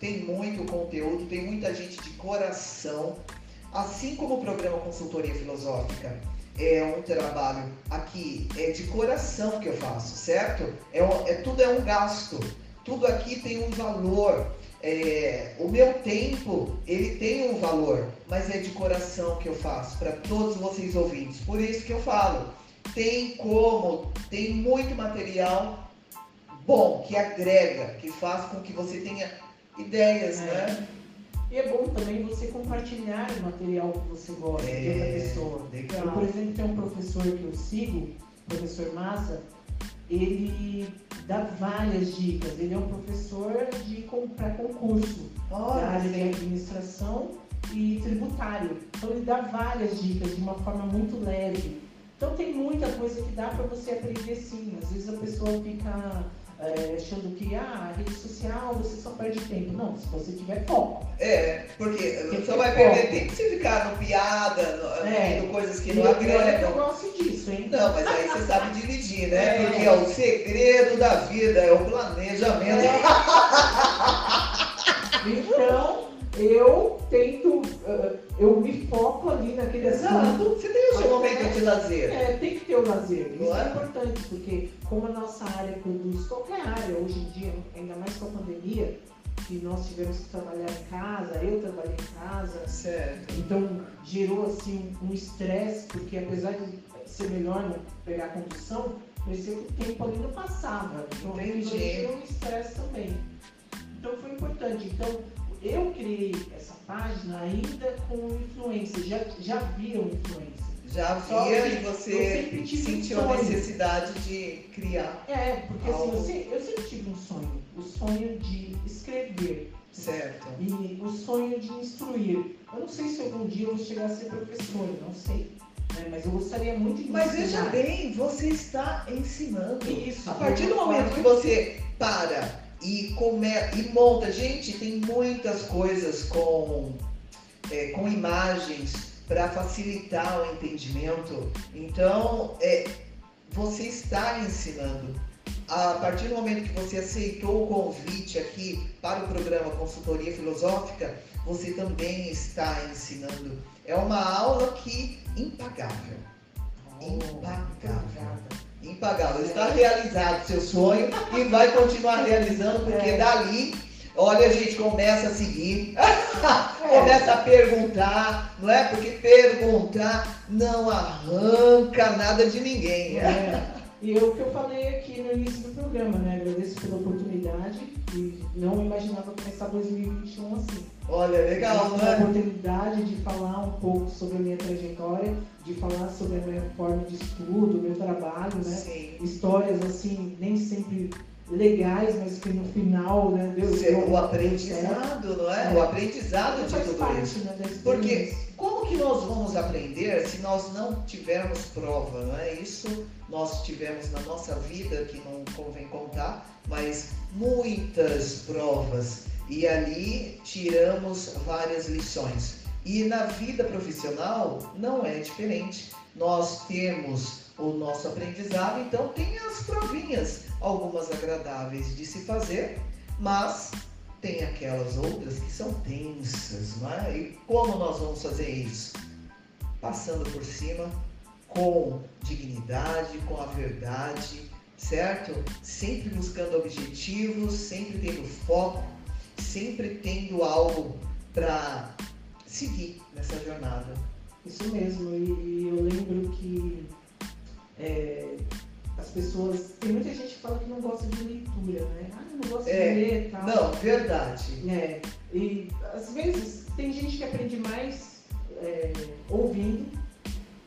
tem muito conteúdo, tem muita gente de coração. Assim como o programa Consultoria Filosófica é um trabalho aqui é de coração que eu faço, certo? É, é tudo é um gasto, tudo aqui tem um valor. É, o meu tempo ele tem um valor, mas é de coração que eu faço para todos vocês ouvintes. Por isso que eu falo, tem como, tem muito material bom que agrega, que faz com que você tenha ideias, é. né? E é bom também você compartilhar o material que você gosta é, de outra pessoa. Legal. Eu, por exemplo, tem um professor que eu sigo, professor Massa, ele dá várias dicas. Ele é um professor de para concurso oh, da área de administração e tributário. Então ele dá várias dicas de uma forma muito leve. Então tem muita coisa que dá para você aprender sim. Às vezes a pessoa fica é, achando que ah, a rede social você só perde tempo. Não, se você tiver foco. É, porque você vai perder tempo se ficar no piada, no, é. no coisas que não agregam. Eu gosto disso, hein? Não, mas aí você sabe dividir, né? É. Porque é o segredo da vida, é o planejamento. É. então, eu tento, uh, eu me foco ali naquele Exato. assunto. Você tem o seu lazer. É, tem que ter o lazer. Isso é importante, porque como a nossa área produz, qualquer área hoje em dia, ainda mais com a pandemia, que nós tivemos que trabalhar em casa, eu trabalhei em casa. Certo. Então gerou assim um estresse, porque apesar de ser melhor não pegar condução, parecia que o tempo ali não passava. Então Entendi. gerou um estresse também. Então foi importante. Então eu criei essa página ainda com influência, já, já viram influência. Já via e você sentiu um a necessidade de criar. É, porque assim, eu, sempre, eu sempre tive um sonho, o sonho de escrever. Certo. E o sonho de instruir. Eu não sei se algum dia eu vou chegar a ser professor, não sei. Né? Mas eu gostaria muito de Mas ensinar. veja bem, você está ensinando. Isso. A partir do momento que você para e, come, e monta. Gente, tem muitas coisas com, é, com imagens para facilitar o entendimento. Então, é, você está ensinando. A partir do momento que você aceitou o convite aqui para o programa Consultoria Filosófica, você também está ensinando. É uma aula que impagável. Oh, impagável impagável. Está realizado seu sonho e vai continuar realizando, porque é. dali, olha, a gente começa a seguir, começa a perguntar, não é? Porque perguntar não arranca nada de ninguém. É. E é o que eu falei aqui no início do programa, né? Agradeço pela oportunidade e não imaginava começar 2021 assim. Olha, legal, né? a oportunidade de falar um pouco sobre a minha trajetória, de falar sobre a minha forma de estudo, meu trabalho, né? Sim. Histórias assim, nem sempre legais, mas que no final, né, Deus deu o aprendizado, não é? é? O aprendizado de tudo parte, isso. Né, Porque como que nós vamos aprender se nós não tivermos prova, não é? Isso nós tivemos na nossa vida, que não convém contar, mas muitas provas. E ali tiramos várias lições. E na vida profissional não é diferente. Nós temos o nosso aprendizado, então tem as provinhas, algumas agradáveis de se fazer, mas tem aquelas outras que são tensas, não é? E como nós vamos fazer isso? Passando por cima com dignidade, com a verdade, certo? Sempre buscando objetivos, sempre tendo foco, sempre tendo algo para seguir nessa jornada. Isso mesmo, e, eu lembro que é, as pessoas. Tem muita gente que fala que não gosta de leitura, né? Ah, não gosta é, de ler tal. Não, verdade. É, e às vezes tem gente que aprende mais é, ouvindo,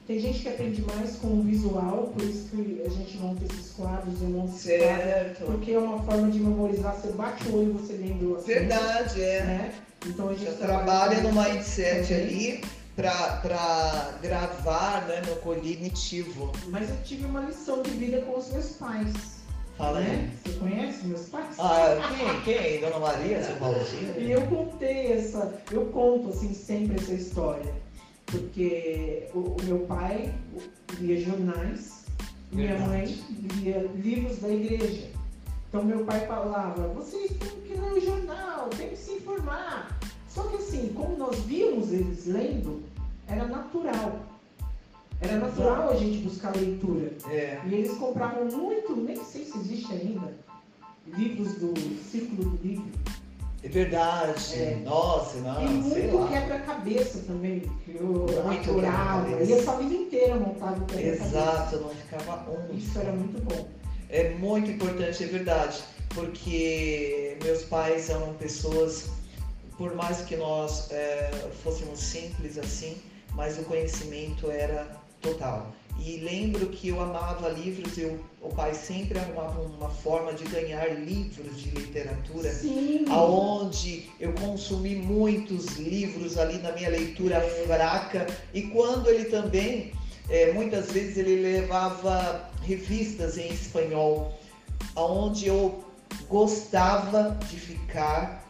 tem gente que aprende mais com o visual, por isso que a gente monta esses quadros e monta certo. porque é uma forma de memorizar, você bate o olho e você lembra o assunto. Verdade, é. Né? Então a gente trabalha no mindset ali para gravar né, no cognitivo. Mas eu tive uma lição de vida com os meus pais. Fala aí. Né? Você conhece meus pais? Ah, quem? Quem? Dona Maria, seu Paulinho? E eu contei essa, eu conto assim sempre essa história. Porque o, o meu pai lia jornais, minha mãe lia livros da igreja. Então meu pai falava, vocês têm que ler o jornal, tem que se informar. Só que assim, como nós víamos eles lendo, era natural. Era natural a gente buscar leitura. É. E eles compravam muito, nem sei se existe ainda, livros do Círculo do Livro. É verdade. É. Nossa, não. E muito quebra-cabeça também, que eu adorava. E a família inteira montava o quebra-cabeça. Exato, não ficava um. Isso era muito bom. É muito importante, é verdade. Porque meus pais eram pessoas por mais que nós é, fôssemos simples assim, mas o conhecimento era total. E lembro que eu amava livros, eu, o pai sempre arrumava uma forma de ganhar livros de literatura, Sim. aonde eu consumi muitos livros ali na minha leitura fraca, e quando ele também, é, muitas vezes ele levava revistas em espanhol, aonde eu gostava de ficar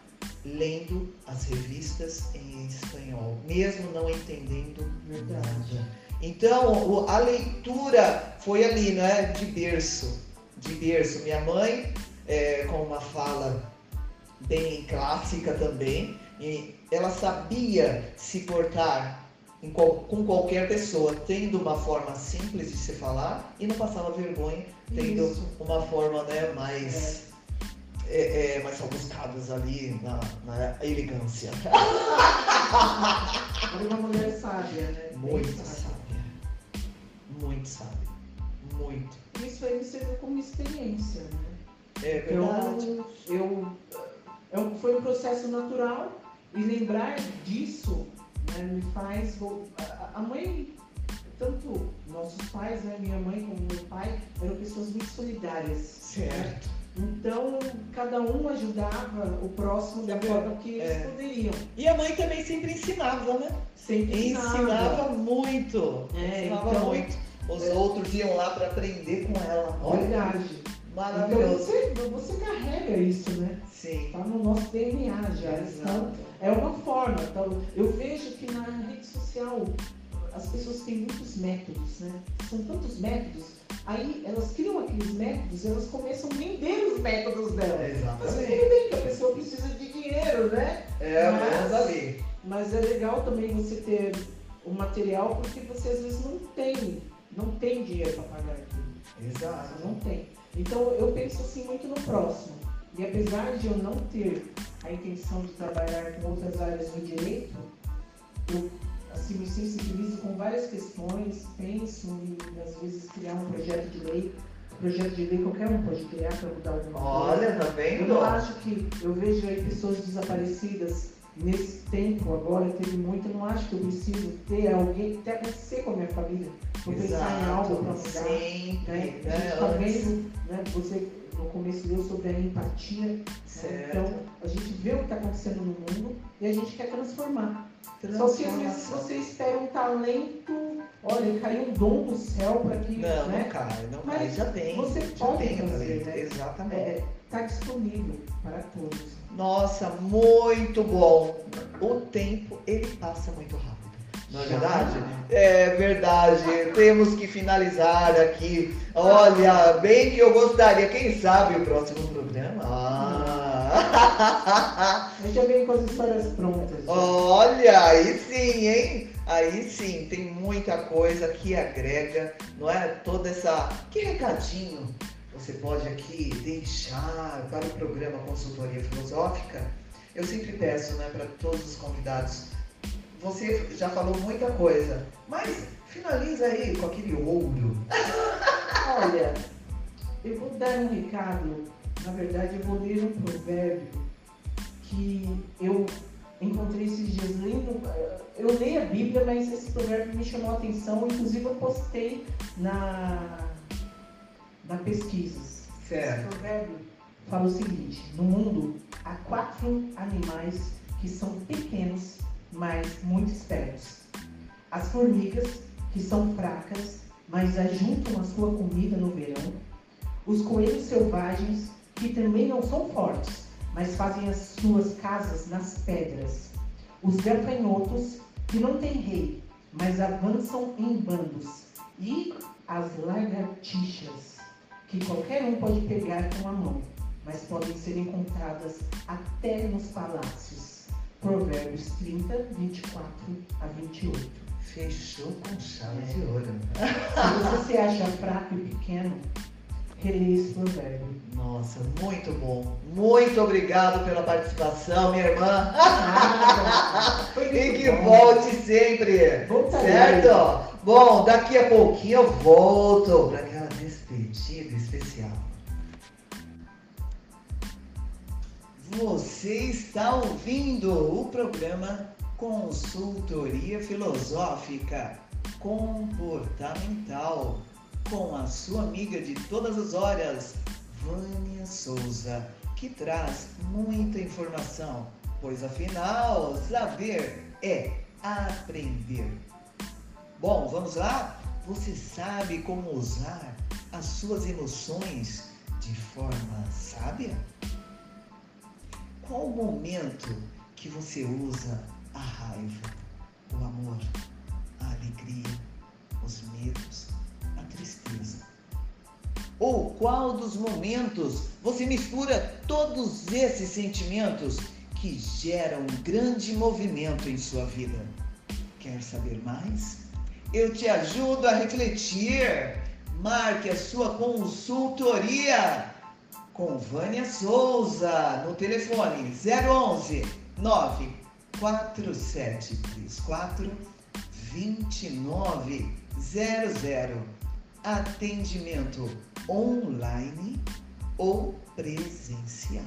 lendo as revistas em espanhol, mesmo não entendendo nada. Então, a leitura foi ali, né, de berço, de berço. Minha mãe, é, com uma fala bem clássica também, e ela sabia se portar com qualquer pessoa, tendo uma forma simples de se falar e não passava vergonha, tendo Isso. uma forma né, mais. É, é, mais rebuscadas ali na, na elegância. Era uma mulher sábia, né? Muito sábia. sábia. Muito sábia. Muito. Isso aí me serviu como experiência, né? É verdade. Então, eu, eu, foi um processo natural e lembrar disso né, me faz. vol- A, a mãe, tanto nossos pais, né, minha mãe como meu pai, eram pessoas muito solidárias. Certo. Então, cada um ajudava o próximo da forma que eles É. poderiam. E a mãe também sempre ensinava, né? Sempre Ensinava muito. É, ensinava então- muito. Os outros iam lá para aprender com ela. Verdade. Então, maravilhoso. você, você carrega isso, né? Sim. Está no nosso DNA já. Então. É uma forma. Então, eu vejo que na rede social as pessoas têm muitos métodos, né? São tantos métodos. Aí elas criam aqueles métodos e elas começam a vender os métodos delas. Mas Exatamente. tudo bem que a pessoa precisa de dinheiro, né? É, Mas- ali. Mas é legal também você ter o material porque você às vezes não tem, não tem dinheiro para pagar aquilo. Exato. Não tem. Então eu penso assim muito no próximo. E apesar de eu não ter a intenção de trabalhar com outras áreas do direito, eu assim, me sensibilizo com várias questões, penso em às vezes criar um projeto de lei. Projeto de lei qualquer um pode criar para mudar alguma coisa. Olha, tá Eu vendo? não acho que eu vejo aí pessoas desaparecidas nesse tempo agora, teve muito, eu não acho que eu preciso ter alguém, até acontecer com a minha família, vou pensar em algo para mudar. Sempre. Né? A né? gente está Antes. vendo, né? você no começo leu sobre a empatia, né? Então a gente vê o que está acontecendo no mundo e a gente quer transformar. Só vezes Transformação. você espera um talento, olha, caiu um dom do céu para que Não, não né? cai, não Mas cai. Já tem. você já pode tem fazer, talento. né? Exatamente. está disponível para todos. Nossa, muito bom. O tempo, ele passa muito rápido. Não é verdade? É verdade. Temos que finalizar aqui. Olha, bem que eu gostaria, quem sabe o próximo programa. Ah. A gente já vem com as histórias prontas. já. Olha, aí sim, hein? Aí sim, tem muita coisa que agrega, não é? Toda essa. Que recadinho você pode aqui deixar para o programa Consultoria Filosófica? Eu sempre peço, né, para todos os convidados. Você já falou muita coisa, mas finaliza aí com aquele ouro. Olha, eu vou dar um recado, na verdade eu vou ler um provérbio que eu encontrei esses dias lendo. Eu leio a Bíblia, mas esse provérbio me chamou a atenção, inclusive eu postei na, na pesquisas. Esse Certo. provérbio fala o seguinte: no mundo há quatro animais que são pequenos, mas muito espertos. As formigas, que são fracas, mas ajuntam a sua comida no verão. Os coelhos selvagens, que também não são fortes, mas fazem as suas casas nas pedras. Os gafanhotos, que não têm rei, mas avançam em bandos. E as lagartixas, que qualquer um pode pegar com a mão, mas podem ser encontradas até nos palácios. Provérbios 30, 24 a 28. Fechou com chave de ouro. Se você se acha fraco e pequeno, releia esse provérbio. Nossa, muito bom. Muito obrigado pela participação, minha irmã. Foi E que bom. volte sempre. Voltarei. Certo? Bom, daqui a pouquinho eu volto para aquela despedida especial. Você está ouvindo o programa Consultoria Filosófica Comportamental com a sua amiga de todas as horas, Vânia Souza, que traz muita informação, pois afinal, saber é aprender. Bom, vamos lá? Você sabe como usar as suas emoções de forma sábia? Qual o momento que você usa a raiva, o amor, a alegria, os medos? Ou qual dos momentos você mistura todos esses sentimentos que geram um grande movimento em sua vida? Quer saber mais? Eu te ajudo a refletir. Marque a sua consultoria com Vânia Souza no telefone 011 94734 2900. Atendimento online ou presencial.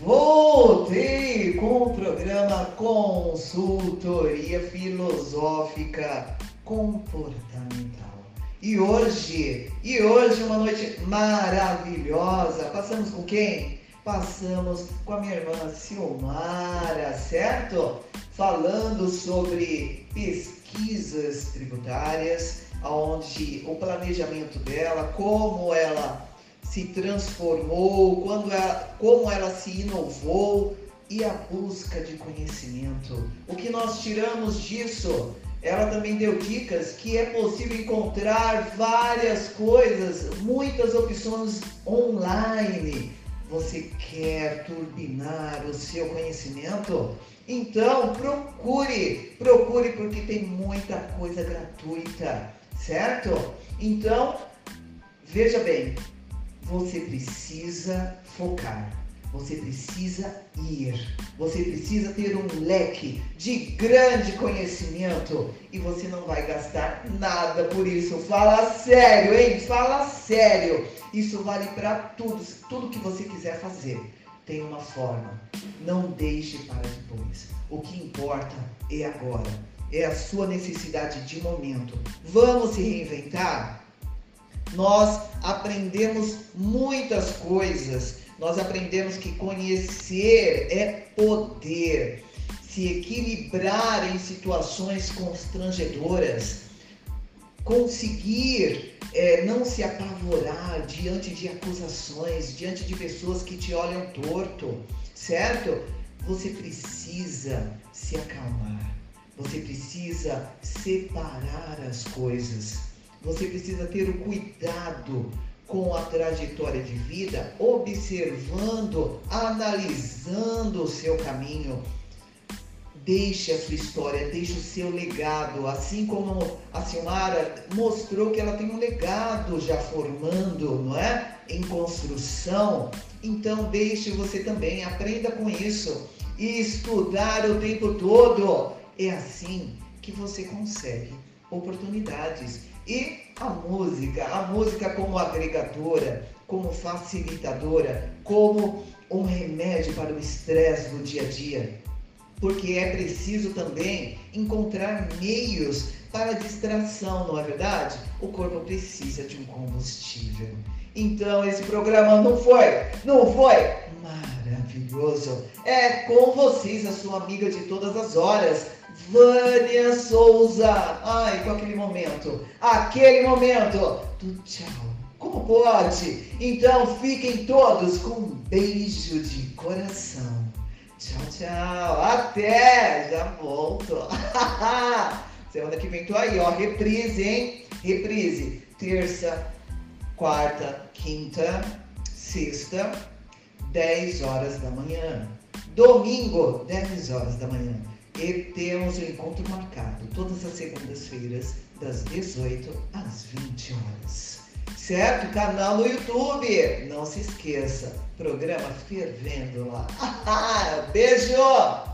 Voltei com o programa Consultoria Filosófica Comportamental. E hoje, e hoje uma noite maravilhosa. Passamos com quem? Passamos com a minha irmã Silmara, certo? Falando sobre pesquisas tributárias, onde o planejamento dela, como ela se transformou, quando ela, como ela se inovou e a busca de conhecimento. O que nós tiramos disso? Ela também deu dicas que é possível encontrar várias coisas, muitas opções online. Você quer turbinar o seu conhecimento? Então procure, procure porque tem muita coisa gratuita, certo? Então, veja bem, você precisa focar, você precisa ir, você precisa ter um leque de grande conhecimento e você não vai gastar nada por isso. Fala sério, hein? Fala sério. Isso vale para tudo, tudo que você quiser fazer. Tem uma forma. Não deixe para depois. O que importa é agora. É a sua necessidade de momento. Vamos se reinventar? nós aprendemos muitas coisas. Nós aprendemos que conhecer é poder, se equilibrar em situações constrangedoras, conseguir é, não se apavorar diante de acusações, diante de pessoas que te olham torto, certo? Você precisa se acalmar, você precisa separar as coisas você precisa ter o cuidado com a trajetória de vida, observando, analisando o seu caminho. Deixe a sua história, deixe o seu legado, assim como a Silmara mostrou que ela tem um legado já formando, não é? Em construção. Então deixe você também, aprenda com isso e estudar o tempo todo. É assim que você consegue oportunidades e a música, a música como agregadora, como facilitadora, como um remédio para o estresse do dia a dia. Porque é preciso também encontrar meios para distração, não é verdade? O corpo precisa de um combustível. Então esse programa não foi, não foi maravilhoso. É com vocês, a sua amiga de todas as horas, Vânia Souza. Ai, com aquele momento, aquele momento do tchau. Como pode? Então fiquem todos com um beijo de coração. Tchau, tchau. Até! Já volto. Semana que vem tô aí, ó. Reprise, hein? Reprise. Terça, quarta, quinta, sexta, 10 horas da manhã. Domingo, 10 horas da manhã. E temos o um encontro marcado todas as segundas-feiras, das 18 às 20 horas. Certo? Canal no YouTube. Não se esqueça. Programa fervendo lá. Beijo!